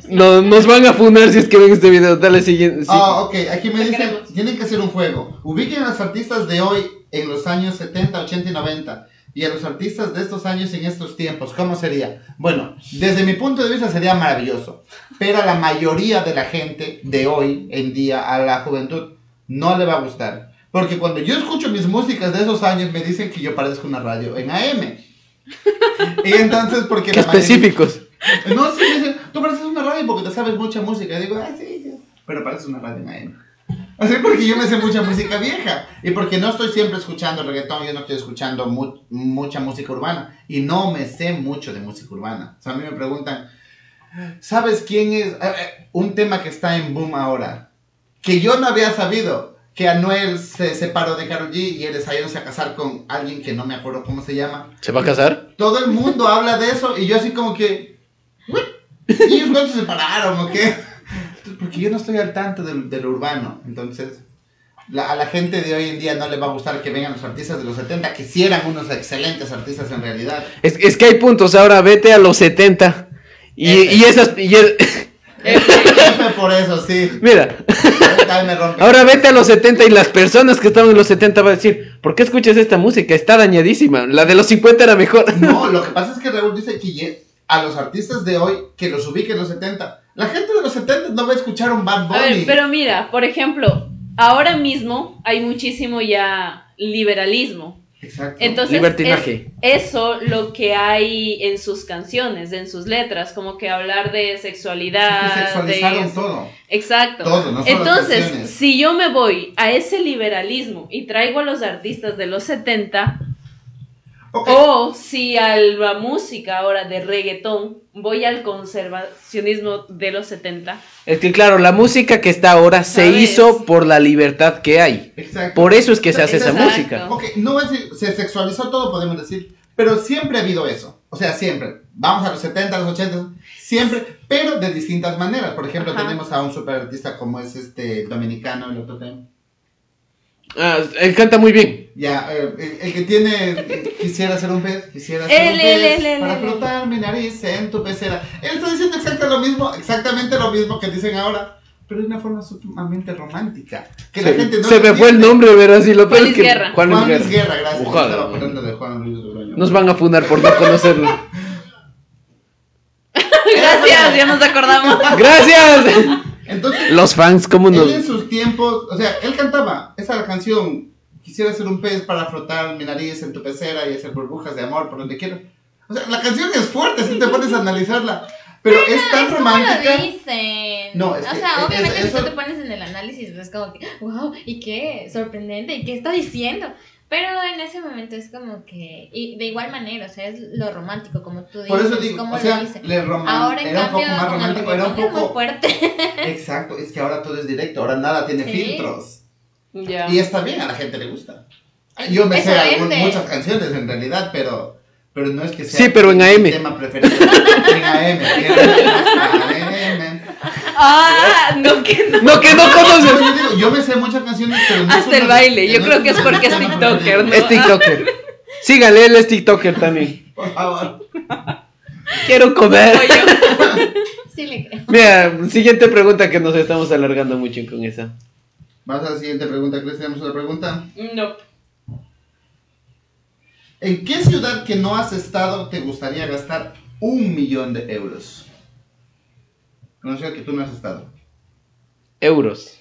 sí. No, nos van a funar si es que ven este video. Dale siguiente. sí. Ah, ok, aquí me dicen, tienen que hacer un juego. Ubiquen a los artistas de hoy en los años 70, 80 y 90. y a los artistas de estos años en estos tiempos, ¿cómo sería? Bueno, desde mi punto de vista sería maravilloso, pero a la mayoría de la gente de hoy en día, a la juventud, no le va a gustar. Porque cuando yo escucho mis músicas de esos años, me dicen que yo parezco una radio en AM. Y entonces, porque Qué la mayoría- específicos. No, sí, dicen, tú pareces una radio porque te sabes mucha música. Y digo, ah, sí, sí, pero pareces una radio AM. Así porque yo me sé mucha música vieja. Y porque no estoy siempre escuchando reggaetón, yo no estoy escuchando mu- mucha música urbana. Y no me sé mucho de música urbana. O sea, a mí me preguntan, ¿sabes quién es? Eh, eh, un tema que está en boom ahora. Que yo no había sabido. Que Anuel se separó de Karol G y él está yéndose a casar con alguien que no me acuerdo cómo se llama ¿Se va a casar? todo el mundo habla de eso y yo así como que... "¿What? ¿Y ellos cuándo se separaron o qué? Porque yo no estoy al tanto del, del urbano. Entonces, la- a la gente de hoy en día no le va a gustar que vengan los artistas de los 70, que sí eran unos excelentes artistas en realidad. Es, es que hay puntos. Ahora vete a los 70. Y, Ese. y esas. y es- Jefe, por eso, sí. mira, me ahora vete a los 70 y las personas que estaban en los 70 van a decir: ¿Por qué escuchas esta música? Está dañadísima. La de los 50 era mejor. No, lo que pasa es que Raúl dice que a los artistas de hoy que los ubiquen en los 70. La gente de los 70 no va a escuchar un Bad Bunny. A ver, pero mira, por ejemplo, ahora mismo hay muchísimo ya liberalismo. Exacto. Entonces, Libertinaje. es eso lo que hay en sus canciones, en sus letras, como que hablar de Es sexualidad. que sexualizaron de... todo. Exacto. Todo, no solo Entonces, canciones. si yo me voy a ese liberalismo y traigo a los artistas de los 70, Ok. o si a la música ahora de reggaetón voy al conservacionismo de los 70, Es que, claro, la música que está ahora se hizo por la libertad que hay. Exacto. Por eso es que se hace esa música. Ok, no es decir, se sexualizó todo, podemos decir, pero siempre ha habido eso. O sea, siempre. Vamos a los 70, a los 80, siempre, pero de distintas maneras. Por ejemplo, Ajá. tenemos a un super artista como es este dominicano, el otro tema. Ah, él canta muy bien. Ya, eh, el, el que tiene, quisiera ser un pez, quisiera ser Él, un pez él, para flotar mi nariz en tu pecera. Él está diciendo exactamente lo mismo, exactamente lo mismo que dicen ahora, pero de una forma sumamente romántica. Que la Se, gente no se me fue el nombre, verás, y lo Juan es que Luis Guerra. Juan Luis Juan Luis Guerra. Guerra, gracias. Ojalá. Estaba acordando de Juan Luis. Nos van a funar por no conocerlo. gracias, ya nos acordamos. ¡Gracias! Entonces, Los fans, ¿cómo él nos...? en sus tiempos, o sea, él cantaba esa canción, quisiera ser un pez para flotar mi nariz en tu pecera y hacer burbujas de amor por donde quiera. O sea, la canción es fuerte si te pones a analizarla, pero es tan ¿Cómo romántica. lo dicen? No, es o que sea, es- obviamente es- si tú eso- te pones en el análisis, pues como que, wow, ¿y qué? Sorprendente, ¿y qué está diciendo? Pero en ese momento es como que, y de igual manera, o sea, es lo romántico, como tú dices. Por eso digo, o sea, le Ahora en era un cambio, poco más romántico, era un es muy poco... fuerte. Exacto, es que ahora todo es directo, ahora nada tiene Sí. filtros. Ya. Y está bien, a la gente le gusta. Yo me sé algún- muchas canciones en realidad, pero, pero no es que sea Sí, pero en mi AM. tema preferido. en AM. en AM. Ah, no que no. No, que no conoces. yo, me sé muchas canciones, pero no Hasta el baile. Yo creo que es porque es TikToker. ¿no? Es TikToker. Síganle, él es TikToker también. Por favor. Quiero comer. Sí le creo. Mira, siguiente pregunta que nos estamos alargando mucho con esa. Vamos a la siguiente pregunta. ¿Crees que tenemos otra pregunta? No. ¿En qué ciudad que no has estado te gustaría gastar un millón de euros? Una ciudad que tú no has estado. Euros.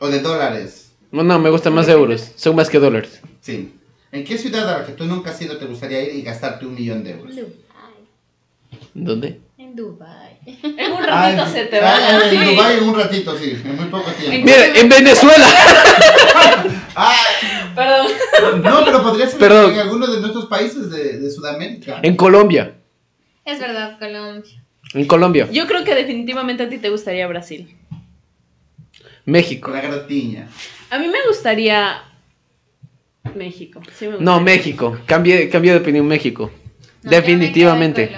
O de dólares. No, no, me gustan más euros. Son más que dólares. Sí. ¿En qué ciudad a la que tú nunca has ido te gustaría ir y gastarte un millón de euros? Dubai. ¿Dónde? En Dubai. En un Ah, ratito en- se te ah, va. En Sí. Dubái en un ratito, sí. En muy poco tiempo. Mira, en Venezuela. Ah, Perdón. no, pero podría ser Perdón. en alguno de nuestros países de, de Sudamérica. En Colombia. Es verdad, Colombia. En Colombia. Yo creo que definitivamente a ti te gustaría Brasil. México. La gratiña. A mí me gustaría México. Sí me No. México. Cambié, cambié de opinión, México. No, Definitivamente.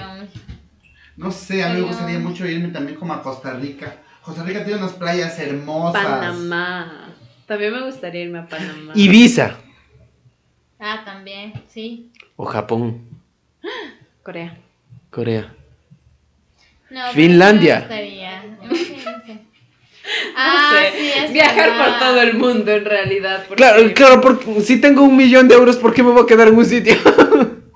No sé, a mí me gustaría mucho irme también como a Costa Rica. Costa Rica tiene unas playas hermosas. Panamá. También me gustaría irme a Panamá. Ibiza. Ah, también, sí. O Japón. Corea. Corea. No, Finlandia. me. No Ah, sé, sí, es Viajar verdad. por todo el mundo en realidad. porque- Claro, claro, porque si tengo un millón de euros, ¿por qué me voy a quedar en un sitio?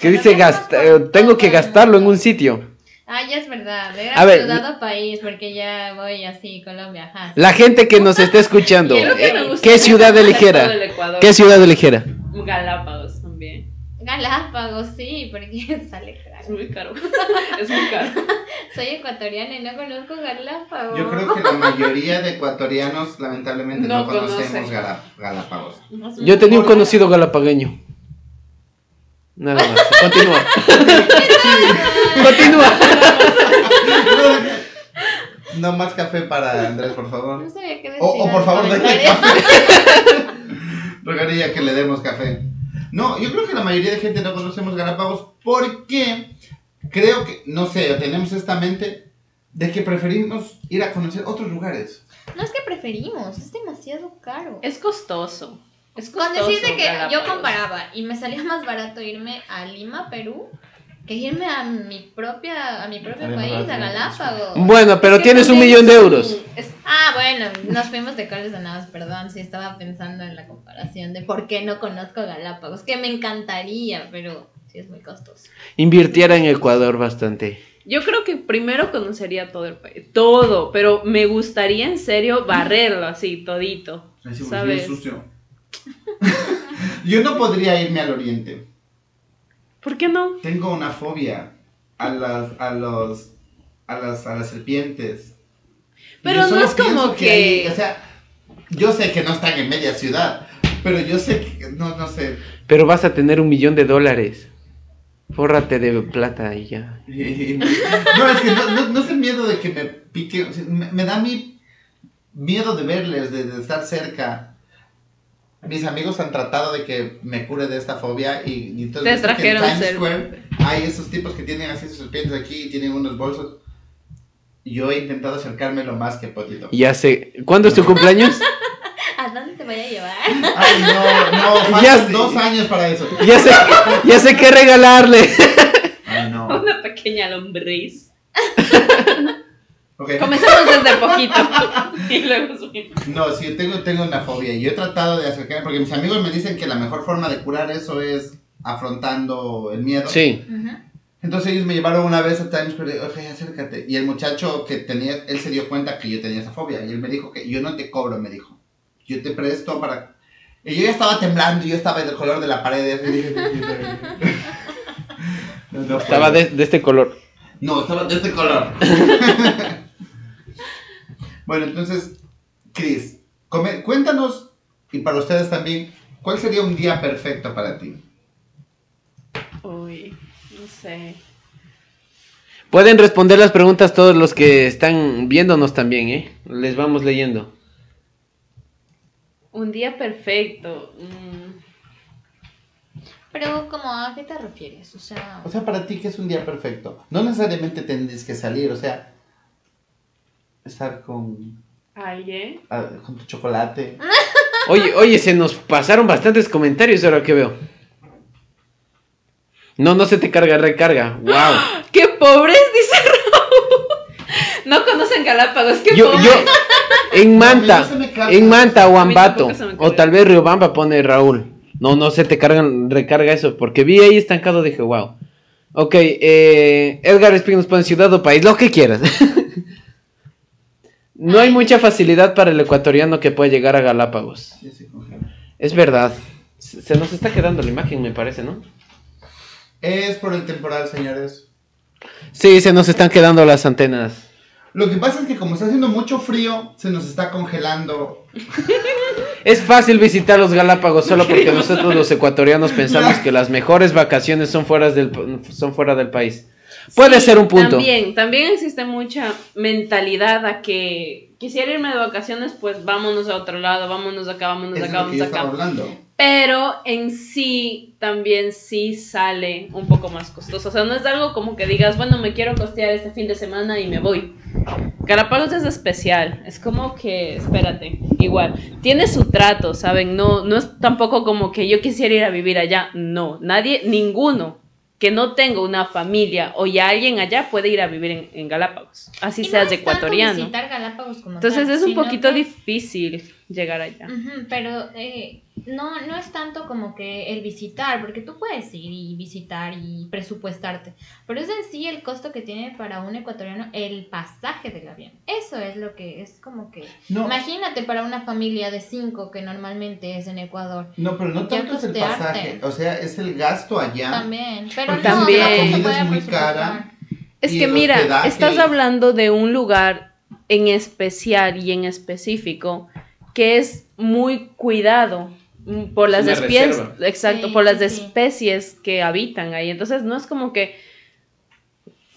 que dice gasta- eh, tengo que gastarlo en un sitio. Ah, ya es verdad. Era A ver, país, porque ya voy así, Colombia. Ajá. La gente que nos está escuchando, eh, ¿qué ciudad eligiera? ¿Qué ciudad eligiera? Galápagos también. Galápagos, sí, porque sale Es muy caro. es muy caro. Soy ecuatoriana y no conozco Galápagos. Yo creo que la mayoría de ecuatorianos lamentablemente no, No conocemos conoce. Galá- Galápagos. Yo tenía un conocido galapagueño. Nada más. Continúa. Continúa. No más café para Andrés, por favor. No sabía qué decir. O, o por favor, comentarios. café. Rogaría que le demos café. No, yo creo que la mayoría de gente no conocemos Galápagos porque creo que, no sé, tenemos esta mente de que preferimos ir a conocer otros lugares. No es que preferimos, es demasiado caro. Es costoso. Es Con costoso. decirte que yo comparaba y me salía más barato irme a Lima, Perú, que irme a mi propia a mi propio país, a. Galápagos. Bueno, pero Es que tienes un millón de euros. es- Ah, bueno, nos fuimos de Carlos Navas, perdón, sí estaba pensando en la comparación de por qué no conozco Galápagos, que me encantaría, pero sí es muy costoso. Invirtiera en Ecuador bastante. Yo creo que primero conocería todo el país. Todo. Pero me gustaría en serio barrerlo así, todito. ¿Sabes? Yo no podría irme al oriente. ¿Por qué no? Tengo una fobia a las, a los, a las, a las serpientes. Pero no es como que- hay- o sea, yo sé que no están en media ciudad, pero yo sé que, no, no sé. Pero vas a tener un millón de dólares. Fórrate de plata y ya. No, es que no, no, no es el miedo de que me pique, me, me da mi miedo de verles, de, de estar cerca. Mis amigos han tratado de que me cure de esta fobia y, y entonces Te que en trajeron Times ser- Square hay esos tipos que tienen así sus serpientes aquí y tienen unos bolsos. Yo he intentado acercarme lo más que he podido. Ya sé. ¿Cuándo es tu cumpleaños? ¿A dónde te voy a llevar? Ay, no, no, faltan Ya sé. dos años para eso. Ya sé, ya sé qué regalarle. Ay, no. Una pequeña lombriz. Ok. Comencemos desde poquito. y luego subimos. No, sí, tengo, tengo una fobia. y Yo he tratado de acercarme, porque mis amigos me dicen que la mejor forma de curar eso es afrontando el miedo. Sí. Entonces ellos me llevaron una vez a Times Square, oye, acércate. Y el muchacho que tenía, él se dio cuenta que yo tenía esa fobia. Y él me dijo que yo no te cobro, me dijo. Yo te presto para... Y yo ya estaba temblando, y yo estaba del color de la pared. y dije, No, no Estaba de, de este color. No, estaba de este color. bueno, entonces, Chris, come- cuéntanos, y para ustedes también, ¿cuál sería un día perfecto para ti? Uy, no sé. Pueden responder las preguntas todos los que están viéndonos también, ¿eh? Les vamos leyendo. Un día perfecto. mm, Pero, como, ¿a qué te refieres? O sea, O sea, para ti, ¿qué es un día perfecto? No necesariamente tendrías que salir, o sea, estar con, ¿Alguien? ah, con tu chocolate. Oye, oye, se nos pasaron bastantes comentarios ahora que veo. No, no se te carga, recarga. Wow. ¡Qué pobres! Dice Raúl. No conocen Galápagos. ¡Qué Yo, pobres! yo, en Manta, a en Manta o A Ambato, o tal vez Riobamba pone Raúl. No, no se te cargan, recarga eso, porque vi ahí estancado, dije, wow. Ok, eh, Edgar Espín nos pone ciudad o país, lo que quieras. no hay mucha facilidad para el ecuatoriano que pueda llegar a Galápagos. Es verdad. Se se nos está quedando la imagen, me parece, ¿no? Es por el temporal, señores. Sí, se nos están quedando las antenas. Lo que pasa es que como está haciendo mucho frío, se nos está congelando. Es fácil visitar los Galápagos solo porque nosotros los ecuatorianos pensamos que las mejores vacaciones son fuera del, son fuera del país. Puede Sí, ser un punto. También, también existe mucha mentalidad a que quisiera irme de vacaciones, pues vámonos a otro lado, vámonos acá, vámonos es acá, vámonos acá. hablando. Pero en sí también sí sale un poco más costoso. O sea, no es algo como que digas, bueno, me quiero costear este fin de semana y me voy. Galápagos es especial. Es como que, espérate, igual. Tiene su trato, ¿saben? No, no es tampoco como que yo quisiera ir a vivir allá. No, nadie, ninguno que no tenga una familia o ya alguien allá puede ir a vivir en, en Galápagos. Así y no seas tanto ecuatoriano. visitar Galápagos como Entonces tal, es un poquito que difícil. Llegar allá. Pero eh, no, no es tanto como que el visitar, porque tú puedes ir y visitar y presupuestarte, pero es en sí el costo que tiene para un ecuatoriano el pasaje del avión. Eso es lo que es como que... No, Imagínate para una familia de cinco que normalmente es en Ecuador. no, pero no tanto es el pasaje, o sea, es el gasto allá. También, pero Porque no, También. la comida es muy cara. Es que el mira, estás hablando de un lugar en especial y en específico que es muy cuidado mm, por las especies, exacto, Sí, por las sí, sí. especies que habitan ahí. Entonces no es como que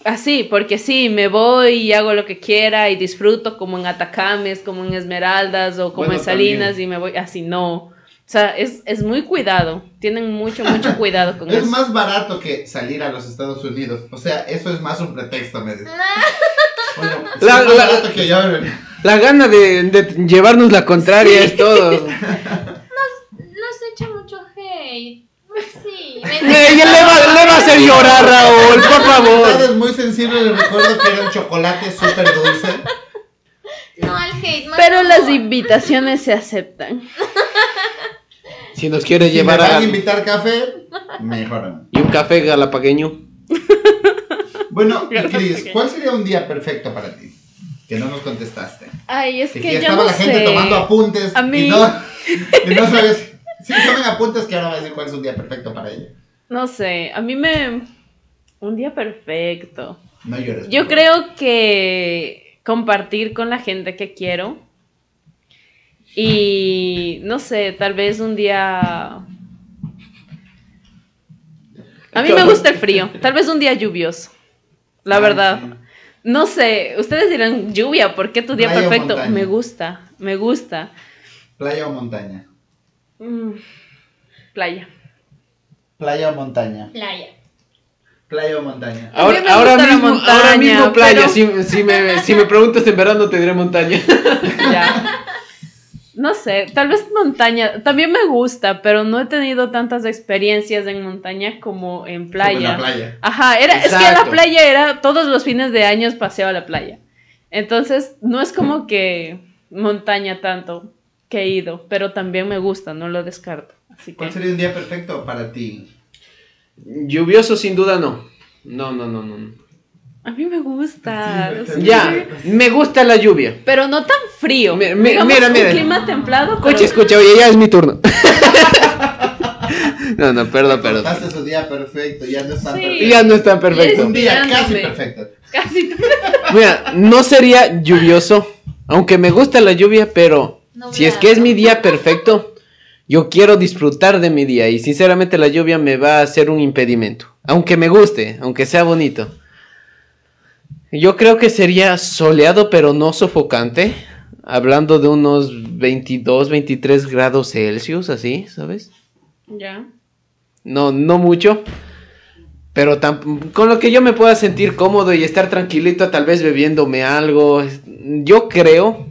así, porque sí, me voy y hago lo que quiera y disfruto como en Atacames, como en Esmeraldas o como Bueno, en Salinas también. y me voy así, no. O sea, es, es muy cuidado, tienen mucho, mucho cuidado con Es eso. más barato que salir a los Estados Unidos. O sea, eso es más un pretexto, me dice. Bueno, La- es más la- barato que yo. La gana de, de llevarnos la contraria es todo. Nos echa mucho hate. Sí, Le, le va, le va a hacer llorar, Raúl, por favor. Ustedes muy sensibles, les recuerdo que era un chocolate súper dulce. no al hate, más Pero las invitaciones se aceptan. Si nos quiere Si me llevar van a... invitar café, mejor. Y un café galapagueño. Bueno, Cris, ¿cuál sería un día perfecto para ti? Que no nos contestaste. Ay, es Que, que yo estaba no la gente sé. tomando apuntes. A mí- Y no, y no sabes. Si toman apuntes, que ahora va a decir cuál es un día perfecto para ella. No sé, a mí me... Un día perfecto. No llores. Yo creo que compartir con la gente que quiero. Y no sé, tal vez un día... A mí me gusta el frío. Tal vez un día lluvioso. La Ay, verdad. No sé, ustedes dirán lluvia, ¿por qué tu día Playa perfecto? Me gusta, me gusta. ¿Playa o montaña? Mm, playa. ¿Playa o montaña? Playa. ¿Playa o montaña? Ahora, mismo, montaña, ahora mismo playa. pero- Si, si me, si me preguntas en verano, te diré montaña. Ya. No sé, tal vez montaña. También me gusta, pero no he tenido tantas experiencias en montaña como en Como playa. en la playa. Ajá, era, es que la Exacto. playa era todos los fines de años paseo a la playa. Entonces, no es como que montaña tanto que he ido, pero también me gusta, no lo descarto. Así que ¿Cuál sería un día perfecto para ti? Lluvioso, sin duda, no. No, no, no, no. A mí me gusta. Sí, sí. Ya, me gusta la lluvia. Pero no tan frío. Mi- mi- Digamos, mira, mira. Un clima templado. Escucha, pero- escucha, oye, ya es mi turno. no, no, perdón, perdón. Su día perfecto, ya no es tan Sí. perfecto. Ya no es tan perfecto. Un día casi perfecto. Casi. Mira, no sería lluvioso, aunque me gusta la lluvia, pero si es que es mi día perfecto, yo quiero disfrutar de mi día y sinceramente la lluvia me va a hacer un impedimento, aunque me guste, aunque sea bonito. Yo creo que sería soleado pero no sofocante, hablando de unos 22, 23 grados Celsius, así, ¿sabes? Ya. No, no mucho. Pero con lo que yo me pueda sentir cómodo y estar tranquilito, tal vez bebiéndome algo. Yo creo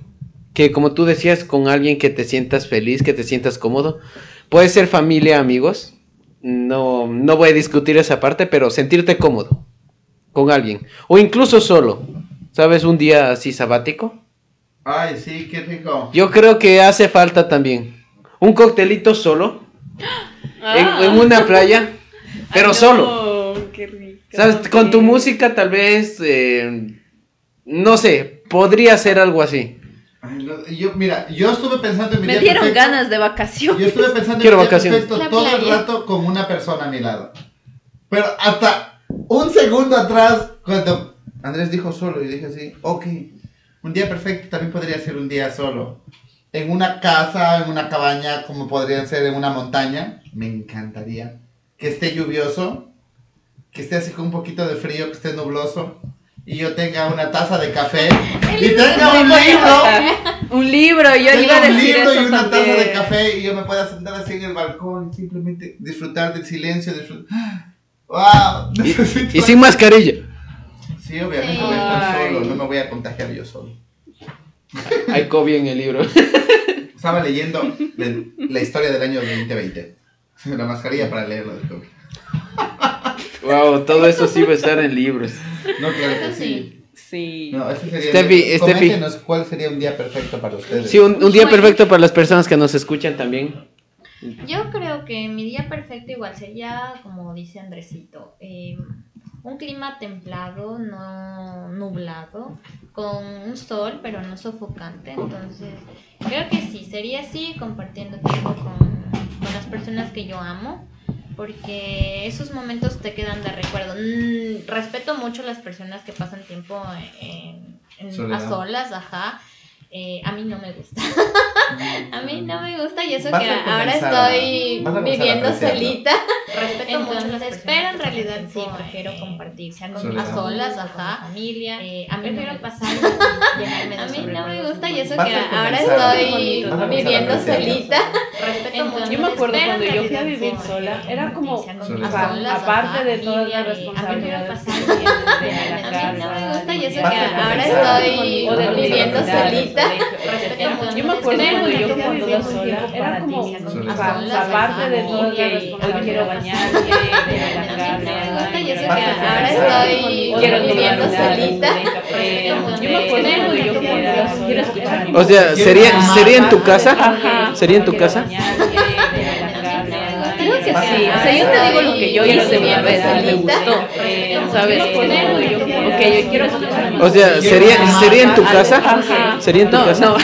que, como tú decías, con alguien que te sientas feliz, que te sientas cómodo. Puede ser familia, amigos. No, no voy a discutir esa parte, pero sentirte cómodo con alguien. O incluso solo. ¿Sabes? Un día así sabático. Ay, sí, qué rico. Yo creo que hace falta también. Un coctelito solo. en- Ah. en una playa. Pero Ay, no, solo. qué rico. ¿Sabes? Con tu música tal vez, eh, no sé, podría ser algo así. Ay, no, yo, mira, yo estuve pensando en mi Me día dieron perfecto. ganas de vacaciones. Yo estuve pensando Quiero en mi día vacaciones. perfecto La todo el rato con una persona a mi lado. Pero hasta un segundo atrás, cuando Andrés dijo solo, y dije así, ok, un día perfecto también podría ser un día solo. En una casa, en una cabaña, como podría ser en una montaña, me encantaría. Que esté lluvioso, que esté así con un poquito de frío, que esté nubloso, y yo tenga una taza de café, y tenga un libro. Un libro, yo iba a un decir libro eso y una también. taza de café y yo me pueda sentar así en el balcón y simplemente disfrutar del silencio. disfrutar. ¡Wow! Y, sin mascarilla. Sí, obviamente voy a estar solo, no me voy a contagiar yo solo. Hay COVID en el libro. Estaba leyendo la historia del año 2020. La mascarilla para leerlo del COVID. Wow, todo eso sí va a estar en libros. No, claro que Eso sí. sí. No, ese sería. Steffi, coméntenos cuál sería un día perfecto para ustedes. Sí, un, un día perfecto para las personas que nos escuchan también. Yo creo que mi día perfecto igual sería, como dice Andresito, eh, un clima templado, no nublado, con un sol, pero no sofocante. Entonces, creo que sí, sería así, compartiendo tiempo con, con las personas que yo amo, porque esos momentos te quedan de recuerdo. Mm, respeto mucho a las personas que pasan tiempo en- en- a solas, ajá. Eh, a mí no me gusta. A mí no me gusta y eso Vas que ahora estoy viviendo solita. Respeto Entonces, pero en realidad sí, prefiero compartir, sea con a solas, con ajá. mi familia. Eh, a mí Prefiero no me pasar y A mí no me gusta y eso que ahora estoy viviendo solita. Respeto mucho. Yo me acuerdo cuando yo fui a vivir sola, era como, aparte de todas familia, las responsabilidades A mí que no me tienes pasa de la A mí no me casa, gusta y eso que ahora estoy viviendo solita. Respeto mucho. Yo me acuerdo cuando yo fui a realidad vivir sí, sola, era como, aparte de las hoy quiero bañarme, quiero ahora estoy quiero viviendo solita. Eh, yo me acuerdo cuando yo fui a vivir sola, quiero escuchar mi O sea, ¿Quieres ¿sería? ¿sería en tu casa? ¿Sería en tu casa? Que sí, o sea, yo te digo lo que yo hice una vez y me gustó, eh, ¿sabes? Ok, yo quiero O sea, ¿sería, ¿sería en tu casa? Ajá. ¿Sería en tu casa? No.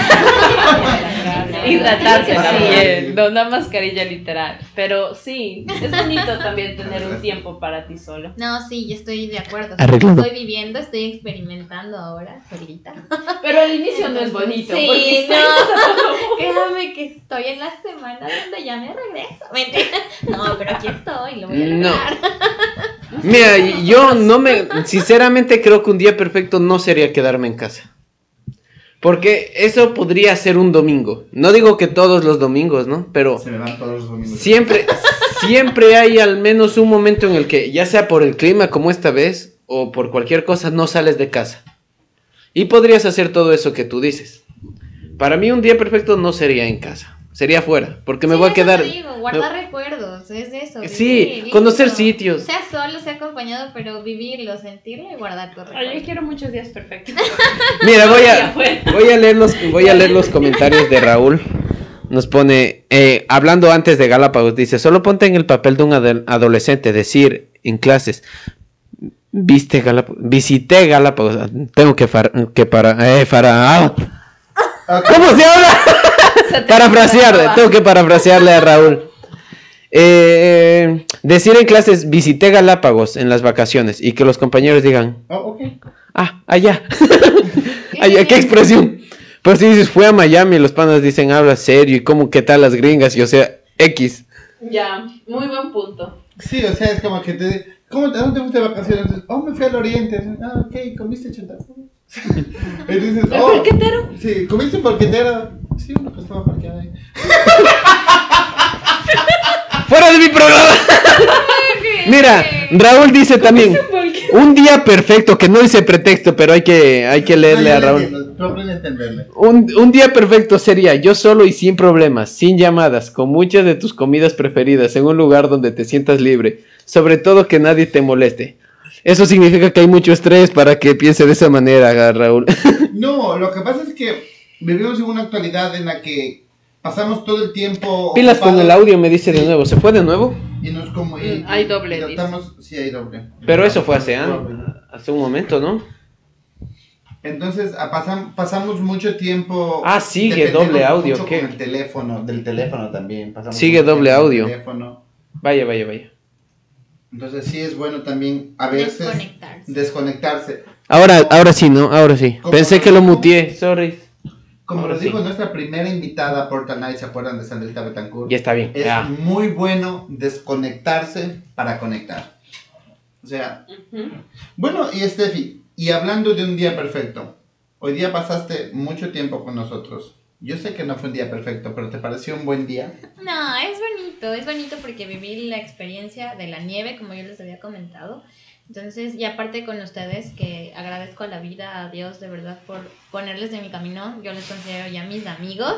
Hidratarse piel, no una mascarilla literal. Pero sí, es bonito también tener un tiempo para ti solo. No, sí, yo estoy de acuerdo. Arreglado. Estoy viviendo, estoy experimentando ahora, solita. Pero al inicio no es bonito. Sí, porque no. Créame que estoy en la semana donde ya me regreso. Mentira. No, pero aquí estoy, lo voy a No. lograr. Mira, yo no me. Sinceramente creo que un día perfecto no sería quedarme en casa. Porque eso podría ser un domingo. No digo que todos los domingos, ¿no? Pero Se me van todos los domingos. siempre, siempre hay al menos un momento en el que, ya sea por el clima como esta vez, o por cualquier cosa, no sales de casa. Y podrías hacer todo eso que tú dices. Para mí un día perfecto no sería en casa, sería afuera, porque me Sí, voy a eso quedar... te digo, guardar recuerdos, es eso. Sí, conocer sitios. Sea solo, sea acompañado, pero vivirlo, sentirlo y guardar tus recuerdos. yo quiero muchos días perfectos. Mira, voy a, voy a leer los, voy a leer los comentarios de Raúl. Nos pone, eh, hablando antes de Galápagos, dice, solo ponte en el papel de un adolescente, decir en clases, viste Galápagos, visité Galápagos, tengo que, far- que para, eh, para, Ok. ¿cómo se habla? parafrasearle, tengo que parafrasearle a Raúl. Eh, decir en clases, visité Galápagos en las vacaciones y que los compañeros digan, Oh, ok. Ah, allá. allá, qué expresión. Pero si dices, fue a Miami, los panas dicen, habla serio, y cómo, qué tal las gringas, y o sea, X. Ya, muy buen punto. Sí, o sea, es como que te. ¿Cómo te, dónde te fuiste de vacaciones? Oh, me fui al oriente. Ah, ok, comiste chanta. Y dices, ¿El oh, porquetero? Sí, comiste porquetero. Sí, ahí. ¡Fuera de mi programa! Mira, Raúl dice también, un día perfecto, que no dice pretexto, pero hay que, hay que leerle a Raúl. entenderle. Un, un día perfecto sería yo solo y sin problemas, sin llamadas, con muchas de tus comidas preferidas, en un lugar donde te sientas libre, sobre todo que nadie te moleste. Eso significa que hay mucho estrés para que piense de esa manera, Raúl. No, lo que pasa es que vivimos en una actualidad en la que pasamos todo el tiempo. Pilas con el audio, me dice de nuevo. ¿Se fue de nuevo? Y nos como. y- hay y doble, tratamos- Sí, hay doble. Pero eso fue hace, Doble. hace un momento, ¿no? Entonces a- pasam- pasamos mucho tiempo. Ah, sigue doble audio, mucho ¿qué? Con el teléfono, del teléfono también. pasamos Sigue doble audio. teléfono. Vaya, vaya, vaya. Entonces sí es bueno también a veces Desconectarse. desconectarse. Ahora, ahora sí, ¿no? Ahora sí. ¿Cómo Pensé no? que lo muteé, sorry. Como Ahora nos sí. dijo nuestra primera invitada a Portal Night, ¿se acuerdan de Sandrita Betancourt? Ya está bien. Es ya. muy bueno desconectarse para conectar. O sea, bueno, y Steffi, y hablando de un día perfecto, hoy día pasaste mucho tiempo con nosotros. Yo sé que no fue un día perfecto, pero ¿te pareció un buen día? No, es bonito, es bonito porque viví la experiencia de la nieve, como yo les había comentado. Entonces, y aparte con ustedes, que agradezco a la vida, a Dios, de verdad, por ponerles de mi camino. Yo les considero ya mis amigos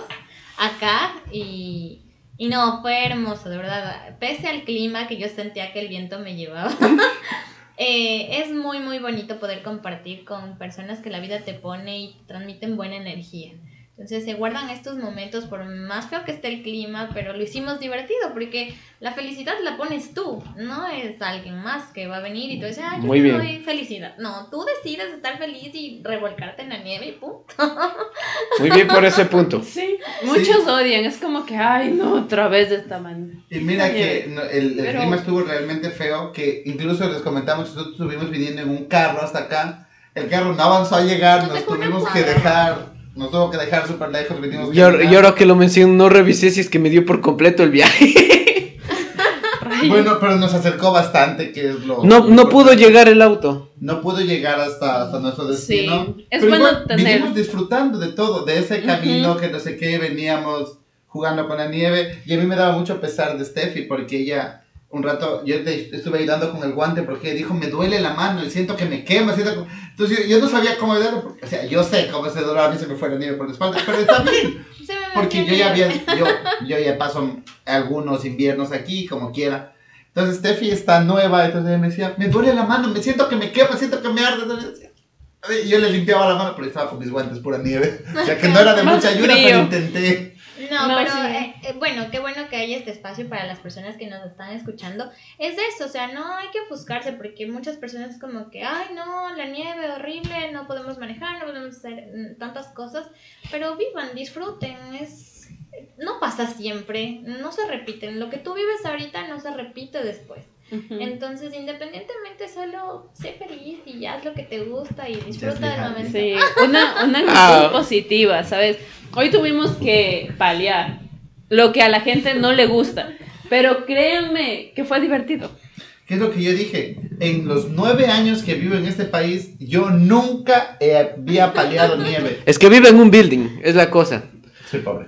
acá y, y no, fue hermoso, de verdad. Pese al clima que yo sentía que el viento me llevaba, eh, es muy, muy bonito poder compartir con personas que la vida te pone y transmiten buena energía. Entonces se guardan estos momentos por más feo que esté el clima, pero lo hicimos divertido porque la felicidad la pones tú, no es alguien más que va a venir y tú dices, ay, yo Muy te bien. doy felicidad. No, tú decides estar feliz y revolcarte en la nieve y pum. Muy bien por ese punto. Sí, muchos odian, es como que, ay, no, otra vez de esta manera. Y mira que no, el, el Pero- clima estuvo realmente feo, que incluso les comentamos, nosotros estuvimos viniendo en un carro hasta acá, el carro no avanzó a llegar, No nos tuvimos que dejar, nos tuvo que dejar súper lejos, vinimos Y ahora, y ahora que lo menciono, no revisé si es que me dio por completo el viaje. Bueno, pero nos acercó bastante, que es lo... No, lo no pudo llegar el auto. No pudo llegar hasta, hasta nuestro destino. Sí, es Pero bueno igual tener- Vinimos disfrutando de todo, de ese camino que no sé qué, veníamos jugando con la nieve. Y a mí me daba mucho pesar de Steffi porque ella, un rato, yo te estuve ayudando con el guante porque dijo, me duele la mano y siento que me quema. Siento como-". Entonces yo, yo no sabía cómo ayudarle, porque, o sea, yo sé cómo ese dolor, a mí se me fue la nieve por la espalda, pero está bien. Se Porque yo ya había, yo, yo ya paso algunos inviernos aquí, como quiera. Entonces Steffi está nueva, entonces ella me decía, me duele la mano, me siento que me quema, siento que me arde. Entonces, yo le limpiaba la mano, pero estaba con mis guantes pura nieve. O sea que no era de mucha ayuda, pero intenté. No, No, pero sí. eh, eh, bueno, qué bueno que haya este espacio para las personas que nos están escuchando. Es eso, o sea, no hay que ofuscarse porque muchas personas es como que, ay, no, la nieve horrible, no podemos manejar, no podemos hacer mm, tantas cosas, pero vivan, disfruten, es no pasa siempre, no se repiten. Lo que tú vives ahorita no se repite después. Ujú. Entonces, independientemente, solo sé feliz y haz lo que te gusta y disfruta del momento. Sí, una, una actitud Ah. positiva, ¿sabes? Hoy tuvimos que paliar lo que a la gente no le gusta, pero créanme que fue divertido. ¿Qué es lo que yo dije? En los nueve años que vivo en este país, yo nunca he- había paliado nieve. Es que vive en un building, es la cosa. Soy pobre.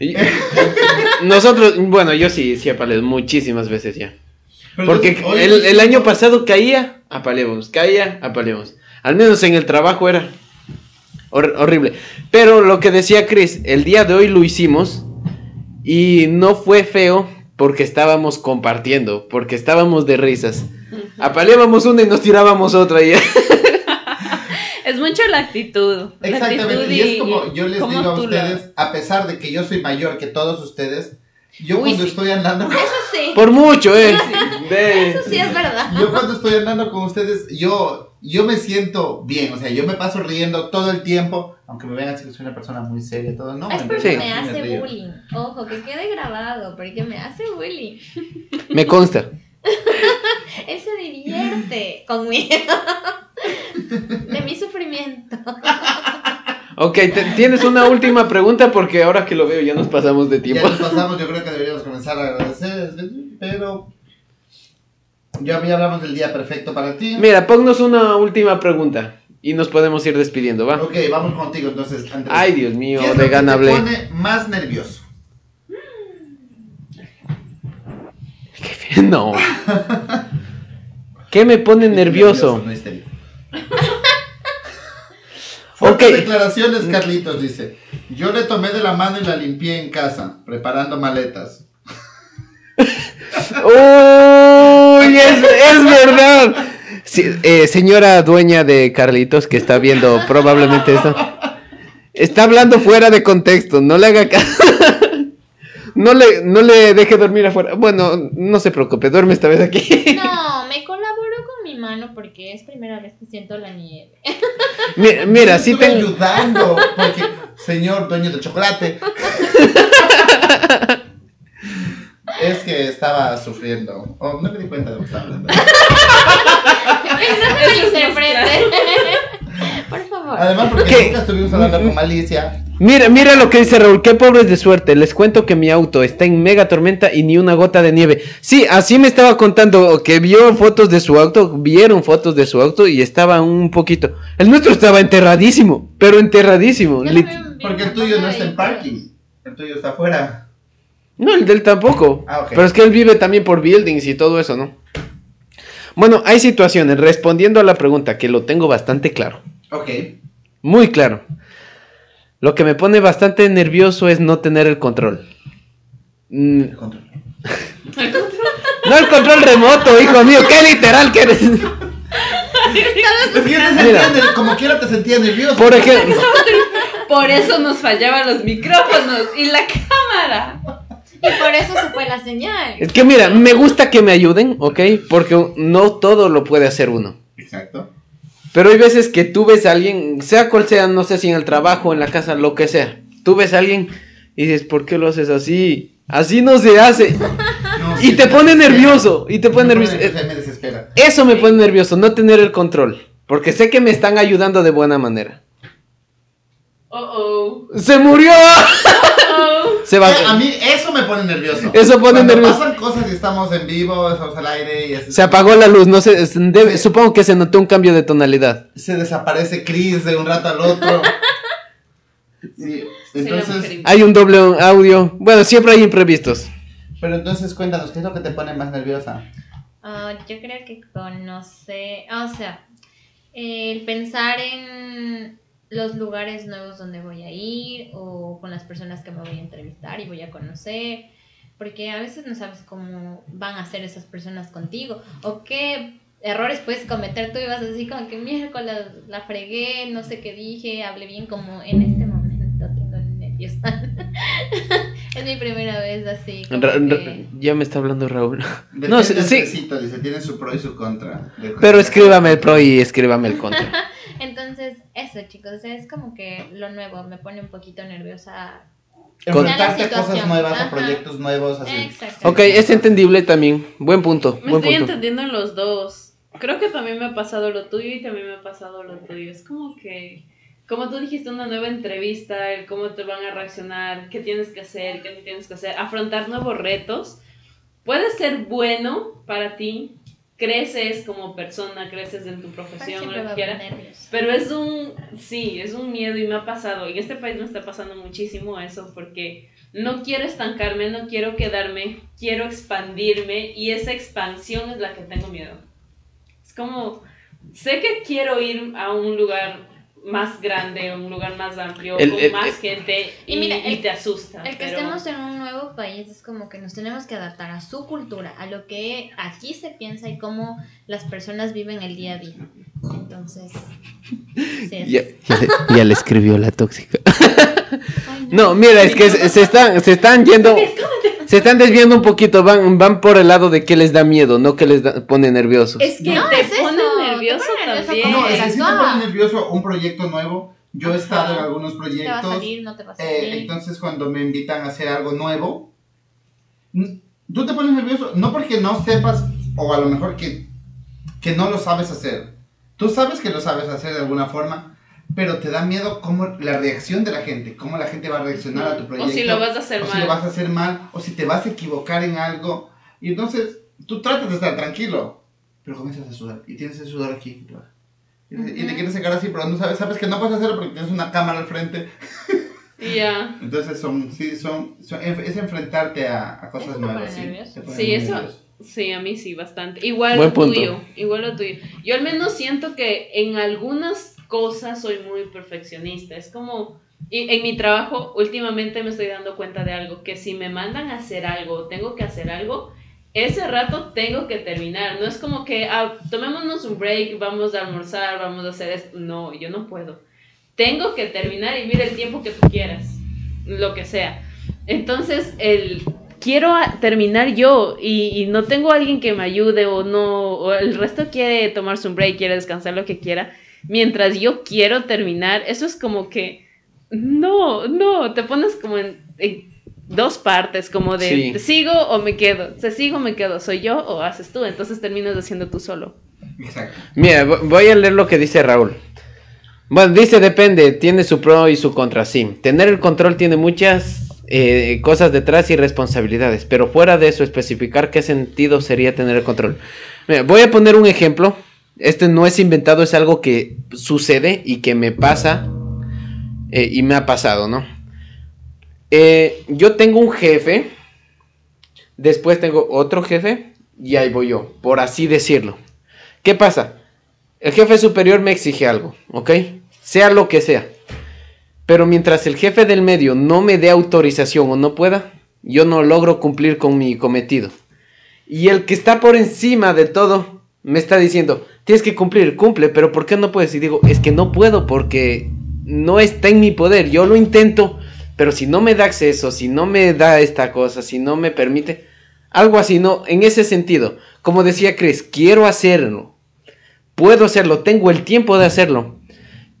Y- nosotros, bueno, yo sí, sí apaleé muchísimas veces ya. Porque el, el año pasado caía, apaleamos, caía, apaleamos. Al menos en el trabajo era hor- horrible. Pero lo que decía Chris, el día de hoy lo hicimos y no fue feo porque estábamos compartiendo, porque estábamos de risas. Apaleábamos una y nos tirábamos otra y Es mucho la actitud. La actitud Exactamente, y es como yo les digo a ustedes, a pesar de que yo soy mayor que todos ustedes, yo Uy, cuando sí. estoy andando Eso sí, por mucho, eh. De- eso sí es verdad. Yo cuando estoy andando con ustedes, yo, yo me siento bien, o sea, yo me paso riendo todo el tiempo, aunque me vean así que soy una persona muy seria, todo, no. Es porque Sí. me hace bullying. Ojo, que quede grabado, porque me hace bullying. Me consta. Él se divierte conmigo. De mi sufrimiento. Ok, te- tienes una última pregunta porque ahora que lo veo ya nos pasamos de Ya tiempo. nos pasamos, yo creo que deberíamos comenzar a agradecer, pero ya, ya hablamos del día perfecto para ti. Mira, ponnos una última pregunta y nos podemos ir despidiendo, ¿va? Ok, vamos contigo entonces, Andrés. Ay, Dios mío, ¿Qué es de lo que gana te hablé. pone más nervioso? No. ¿Qué me pone nervioso? no. Fuertes declaraciones, Carlitos dice. Yo le tomé de la mano y la limpié en casa, preparando maletas. ¡Uy! Es, es verdad. Sí, eh, señora dueña de Carlitos que está viendo probablemente esto. Está hablando fuera de contexto, no le haga caso. No le, no le deje dormir afuera. Bueno, no se preocupe, duerme esta vez aquí. No, me colaboró con mi mano porque es primera vez que siento la nieve. Mi- Mira, sí tengo. ayudando, porque, señor dueño del chocolate. es que estaba sufriendo. Oh, no me di cuenta de lo que estaba hablando. no se Eso es malinterprete. Por favor. Además, porque ¿Qué? nunca estuvimos hablando con malicia. Mira, mira lo que dice Raúl, qué pobres de suerte. Les cuento que mi auto está en mega tormenta y ni una gota de nieve. Sí, así me estaba contando que vio fotos de su auto, vieron fotos de su auto y estaba un poquito. El nuestro estaba enterradísimo, pero enterradísimo. Lit- Porque el tuyo no está en parking. El tuyo está afuera. No, el del tampoco. Ah, ok. Pero es que él vive también por buildings y todo eso, ¿no? Bueno, hay situaciones, respondiendo a la pregunta, que lo tengo bastante claro. Ok. Muy claro. Lo que me pone bastante nervioso es no tener el control. Mm, El control. No el control remoto, hijo mío, qué literal que eres. Es que yo te Mira. sentía, ner- como quiera te sentía nervioso. Por ejemplo, Por eso nos fallaban los micrófonos y la cámara. Y por eso se fue la señal. es que mira, me gusta que me ayuden, ¿ok? Porque no todo lo puede hacer uno. Exacto. Pero hay veces que tú ves a alguien, sea cual sea, no sé si en el trabajo, en la casa, lo que sea. Tú ves a alguien y dices, ¿por qué lo haces así? Así no se hace. No, Y sí, te pone nervioso. Y te pone Me nervioso. pone- me desespera. Eso me pone nervioso, no tener el control. Porque sé que me están ayudando de buena manera. Oh, oh. ¡Se murió! oh. Se va. Eh, A mí eso me pone nervioso. Eso pone Cuando nervioso. pasan cosas y estamos en vivo, estamos al aire y así- Se apagó la luz, no sé, supongo que se notó un cambio de tonalidad. se desaparece Chris de un rato al otro. Sí, entonces, Hay un doble audio. Bueno, siempre hay imprevistos. pero entonces cuéntanos, ¿qué es lo que te pone más nerviosa? Ah, yo creo que conocer, o sea, el pensar en los lugares nuevos donde voy a ir o con las personas que me voy a entrevistar y voy a conocer, porque a veces no sabes cómo van a ser esas personas contigo o qué errores puedes cometer tú y vas así como que miércoles la fregué, no sé qué dije, hablé bien como en este momento tengo nervios. es mi primera vez así. que- ya me está hablando Raúl. No, sí, dice, tiene su pro y su contra. Pero escríbame el pro y escríbame el contra. Entonces, eso chicos, es como que lo nuevo me pone un poquito nerviosa. Enfrentarte a cosas nuevas, a Ajá. proyectos nuevos, así. Exacto. Ok, es entendible también. Buen punto. Me Buen estoy punto. entendiendo en los dos. Creo que también me ha pasado lo tuyo y también me ha pasado lo tuyo. Es como que, como tú dijiste, una nueva entrevista, el cómo te van a reaccionar, qué tienes que hacer, qué no tienes que hacer, afrontar nuevos retos. Puede ser bueno para ti, creces como persona, creces en tu profesión, lo que quieras. Pero es un, sí, es un miedo y me ha pasado. En este país me está pasando muchísimo eso porque no quiero estancarme, no quiero quedarme, quiero expandirme y esa expansión es la que tengo miedo. Es como, sé que quiero ir a un lugar más grande, un lugar más amplio, El- con el- más el- gente y, mira, y el- te asusta. El que pero- estemos en un nuevo país es como que nos tenemos que adaptar a su cultura, a lo que aquí se piensa y cómo las personas viven el día a día. Entonces, sí, Ya, ya le, ya le escribió la tóxica. Ay, No, mira, es que se, se están, se están yendo, se están desviando un poquito, van, van por el lado de que les da miedo, no que les da- pone nerviosos. Es que No, te es eso, pone te nervioso también. No, es que sí te pone nervioso un proyecto nuevo. Yo he Ajá. estado en algunos te va a proyectos. salir, no te va a eh, salir. entonces, cuando me invitan a hacer algo nuevo, tú te pones nervioso, no porque no sepas, o a lo mejor que, que no lo sabes hacer. Tú sabes que lo sabes hacer de alguna forma, pero te da miedo cómo la reacción de la gente, cómo la gente va a reaccionar a tu O proyecto. si lo vas a hacer o si mal. lo vas a hacer mal, o si te vas a equivocar en algo. Y entonces, tú tratas de estar tranquilo, pero comienzas a sudar, y tienes el sudor aquí. Y te- y te Ujú. quieres sacar así, pero no sabes, sabes que no puedes hacerlo porque tienes una cámara al frente. Ya. Entonces son, sí, son, son- es enfrentarte a, a cosas nuevas. sí. Sí, eso, nervioso. sí, a mí sí, bastante. Igual lo tuyo, igual lo tuyo. Yo al menos siento que en algunas cosas soy muy perfeccionista. Es como, y en mi trabajo últimamente me estoy dando cuenta de algo, que si me mandan a hacer algo, tengo que hacer algo, ese rato tengo que terminar. No es como que, ah, tomémonos un break, vamos a almorzar, vamos a hacer esto. No, yo no puedo. Tengo que terminar y mira el tiempo que tú quieras, lo que sea. Entonces, el quiero terminar yo y, no tengo alguien que me ayude o no, o el resto quiere tomarse un break, quiere descansar lo que quiera, mientras yo quiero terminar, eso es como que, no, no, te pones como en dos partes, como de, Sí. ¿te sigo o me quedo? ¿Te sigo o me quedo? ¿Soy yo o haces tú? Entonces terminas haciendo tú solo. Exacto. Mira, vo- voy a leer lo que dice Raúl. Bueno, dice depende, tiene su pro y su contra, sí. Tener el control tiene muchas eh, cosas detrás y responsabilidades, pero fuera de eso, especificar qué sentido sería tener el control. Mira, voy a poner un ejemplo. Este no es inventado, es algo que sucede y que me pasa eh, y me ha pasado, ¿no? Eh, yo tengo un jefe, después tengo otro jefe y ahí voy yo, por así decirlo. ¿Qué pasa? El jefe superior me exige algo, ¿ok? Sea lo que sea. Pero mientras el jefe del medio no me dé autorización o no pueda, yo no logro cumplir con mi cometido. Y el que está por encima de todo me está diciendo, tienes que cumplir, cumple, pero ¿por qué no puedes? Y digo, es que no puedo porque no está en mi poder, yo lo intento, pero si no me da acceso, si no me da esta cosa, si no me permite, algo así, no, en ese sentido, como decía Chris, quiero hacerlo, puedo hacerlo, tengo el tiempo de hacerlo,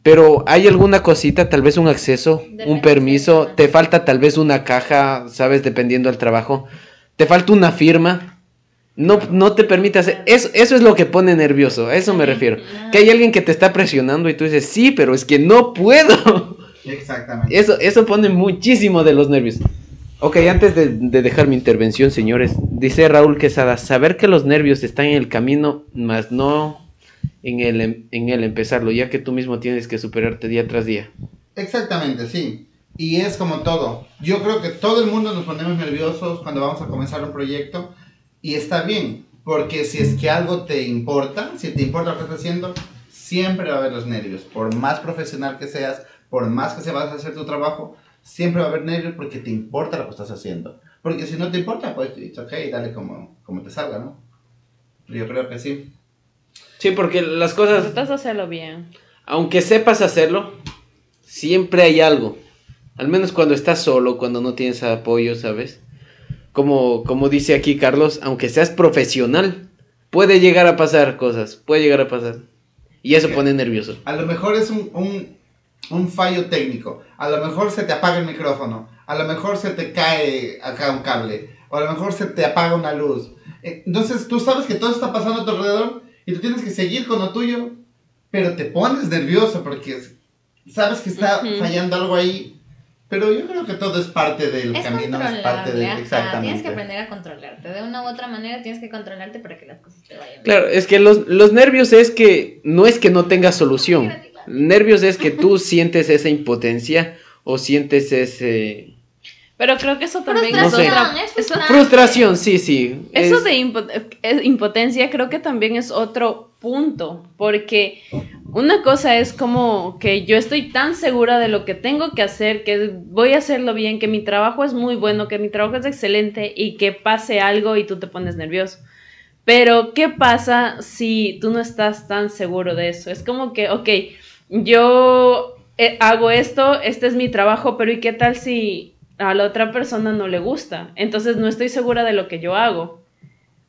pero hay alguna cosita, tal vez un acceso, un permiso, te falta tal vez una caja, sabes, dependiendo del trabajo, te falta una firma. No, no te permite hacer. Eso, eso es lo que pone nervioso. A eso me refiero. Que hay alguien que te está presionando y tú dices, sí, pero es que no puedo. Exactamente. Eso, eso pone muchísimo de los nervios. Ok, antes de, de dejar mi intervención, señores, dice Raúl Quesada, saber que los nervios están en el camino, más no en el, em- en el empezarlo, ya que tú mismo tienes que superarte día tras día. Exactamente, sí. Y es como todo. Yo creo que todo el mundo nos ponemos nerviosos cuando vamos a comenzar un proyecto y está bien, porque si es que algo te importa, si te importa lo que estás haciendo, siempre va a haber los nervios. Por más profesional que seas, por más que se vas a hacer tu trabajo, siempre va a haber nervios porque te importa lo que estás haciendo. Porque si no te importa, pues, it's ok, dale como, como te salga, ¿no? Yo creo que sí. Sí, porque las cosas, Tratas de hacerlo bien. aunque sepas hacerlo, siempre hay algo. Al menos cuando estás solo, cuando no tienes apoyo, ¿sabes? Como, como dice aquí Carlos, aunque seas profesional, puede llegar a pasar cosas, puede llegar a pasar. Y eso pone nervioso. A lo mejor es un, un, un fallo técnico. A lo mejor se te apaga el micrófono. A lo mejor se te cae acá un cable. O a lo mejor se te apaga una luz. Eh, Entonces tú sabes que todo está pasando a tu alrededor y tú tienes que seguir con lo tuyo. Pero te pones nervioso porque sabes que está fallando algo ahí. Pero yo creo que todo es parte del Es camino, es parte controlable, de... ajá, Exactamente. Tienes que aprender a controlarte. De una u otra manera tienes que controlarte para que las cosas te vayan bien. Claro, es que los, los nervios es que no es que no tengas solución. Nervios es que tú sientes esa impotencia o sientes ese... Pero creo que eso también No es otra. eso-. Frustración, sí, sí. Eso es- de impo- impotencia creo que también es otro punto, porque una cosa es como que yo estoy tan segura de lo que tengo que hacer, que voy a hacerlo bien, que mi trabajo es muy bueno, que mi trabajo es excelente y que pase algo y tú te pones nervioso. Pero, ¿qué pasa si tú no estás tan seguro de eso? Es como que, ok, yo eh, hago esto, este es mi trabajo, pero ¿y qué tal si a la otra persona no le gusta? Entonces no estoy segura de lo que yo hago.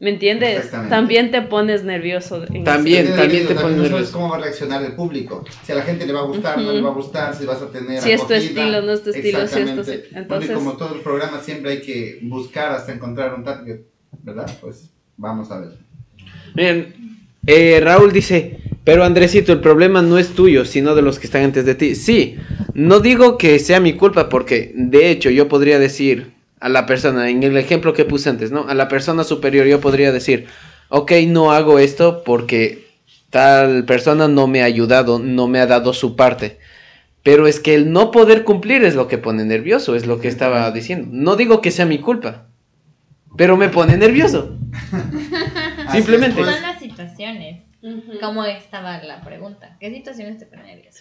¿Me entiendes? También te pones nervioso. en También. También te también pone no sabes nervioso. cómo va a reaccionar el público. Si a la gente le va a gustar, no le va a gustar, si vas a tener Si es tu estilo, no es tu estilo, si es tu- entonces- y como todo el programa siempre hay que buscar hasta encontrar un target, ¿verdad? Pues vamos a ver. Miren, eh, Raúl dice, pero Andresito, el problema no es tuyo, sino de los que están antes de ti. Sí, no digo que sea mi culpa, porque de hecho yo podría decir a la persona, en el ejemplo que puse antes, ¿no? A la persona superior yo podría decir, ok, no hago esto porque tal persona no me ha ayudado, no me ha dado su parte. Pero es que el no poder cumplir es lo que pone nervioso, es lo que estaba diciendo. No digo que sea mi culpa, pero me pone nervioso. Simplemente. es, pues. Son las situaciones. Como estaba la pregunta. ¿Qué situaciones te ponen nervioso?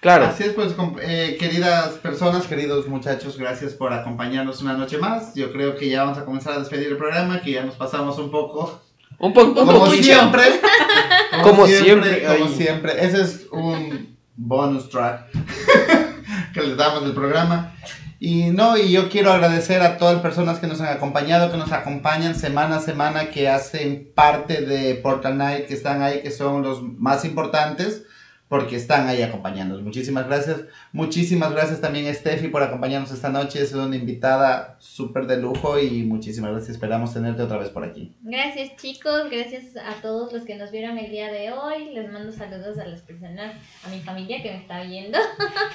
Claro. Así es, pues, eh, queridas personas, queridos muchachos, gracias por acompañarnos una noche más. Yo creo que ya vamos a comenzar a despedir el programa, que ya nos pasamos un poco. Un, po- un Como poquito. siempre. Como siempre, Como siempre. Ese es un bonus track que les damos del programa. Y no, y yo quiero agradecer a todas las personas que nos han acompañado, que nos acompañan semana a semana, que hacen parte de Portal Night, que están ahí, que son los más importantes, porque están ahí acompañándonos. Muchísimas gracias. Muchísimas gracias también a Steffi por acompañarnos esta noche. Es una invitada súper de lujo y muchísimas gracias. Esperamos tenerte otra vez por aquí. Gracias chicos, gracias a todos los que nos vieron el día de hoy. Les mando saludos a las personas, a mi familia que me está viendo.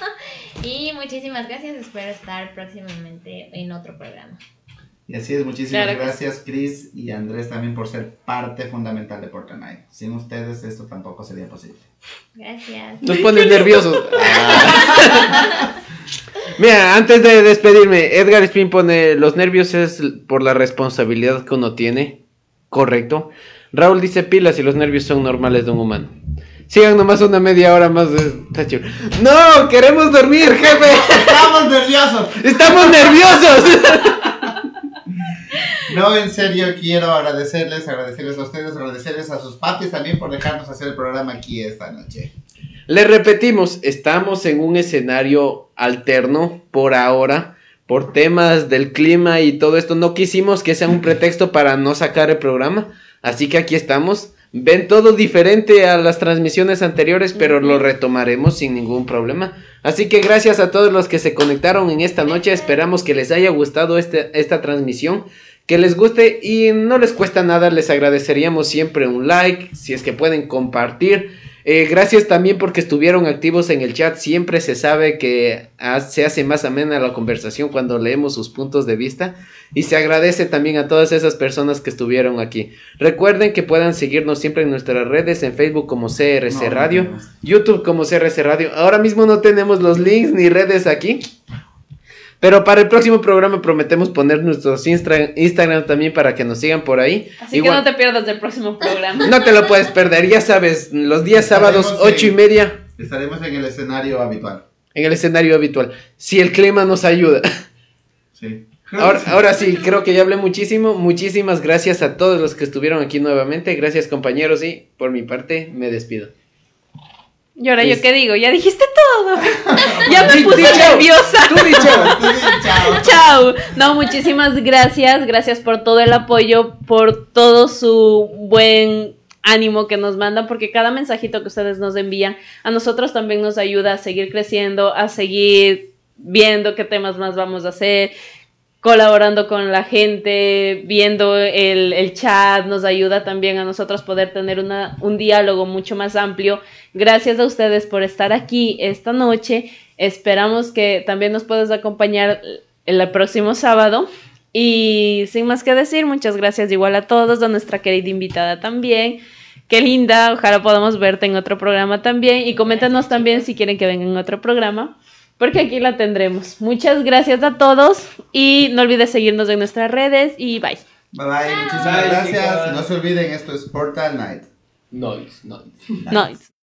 y muchísimas gracias, espero estar próximamente en otro programa. Y así es, muchísimas Claro que gracias Chris y Andrés también por ser parte fundamental de Portal Night. Sin ustedes esto tampoco sería posible. Gracias. Nos pones nerviosos. Mira, antes de despedirme, Edgar Spin pone, los nervios es por la responsabilidad que uno tiene. Correcto. Raúl dice pilas y los nervios son normales de un humano. Sigan nomás una media hora más de... No, queremos dormir, jefe. ¡Estamos nerviosos! Estamos nerviosos. No, en serio, quiero agradecerles, agradecerles a ustedes, agradecerles a sus papis también por dejarnos hacer el programa aquí esta noche. Les repetimos, estamos en un escenario alterno por ahora, por temas del clima y todo esto. No quisimos que sea un pretexto para no sacar el programa, así que aquí estamos. Ven todo diferente a las transmisiones anteriores, pero lo retomaremos sin ningún problema. Así que gracias a todos los que se conectaron en esta noche. Esperamos que les haya gustado este, esta transmisión, que les guste y no les cuesta nada. Les agradeceríamos siempre un like, si es que pueden compartir. Eh, gracias también porque estuvieron activos en el chat. Siempre se sabe que se hace más amena la conversación cuando leemos sus puntos de vista. Y se agradece también a todas esas personas que estuvieron aquí. Recuerden que puedan seguirnos siempre en nuestras redes, en Facebook como CRC No, Radio, no, no. YouTube como CRC Radio. Ahora mismo no tenemos los links ni redes aquí. Pero para el próximo programa prometemos poner nuestros Instra- Instagram también para que nos sigan por ahí. Así Igual- que no te pierdas del próximo programa. no te lo puedes perder, ya sabes, los días sábados, Estaremos ocho y media, Estaremos en el escenario habitual. en el escenario habitual. Si el clima nos ayuda. Sí. Ahora, ahora sí, creo que ya hablé muchísimo. Muchísimas gracias a todos los que estuvieron aquí nuevamente. Gracias compañeros y por mi parte me despido. Y ahora Es- yo qué digo, ya dijiste todo. ya me puse di chao. nerviosa. Tú di. Chao. Chao. No, muchísimas gracias. Gracias por todo el apoyo, por todo su buen ánimo que nos mandan, porque cada mensajito que ustedes nos envían a nosotros también nos ayuda a seguir creciendo, a seguir viendo qué temas más vamos a hacer, colaborando con la gente, viendo el, el chat, nos ayuda también a nosotros poder tener una, un diálogo mucho más amplio. Gracias a ustedes por estar aquí esta noche. Esperamos que también nos puedas acompañar el próximo sábado. Y sin más que decir, muchas gracias igual a todos, a nuestra querida invitada también. Qué linda, ojalá podamos verte en otro programa también. Y coméntanos también si quieren que venga en otro programa, porque aquí la tendremos. Muchas gracias a todos y no olvides seguirnos en nuestras redes y bye. Bye bye, muchísimas Bye, gracias. No se olviden, esto es Portal Night. Noise, noise. Nice.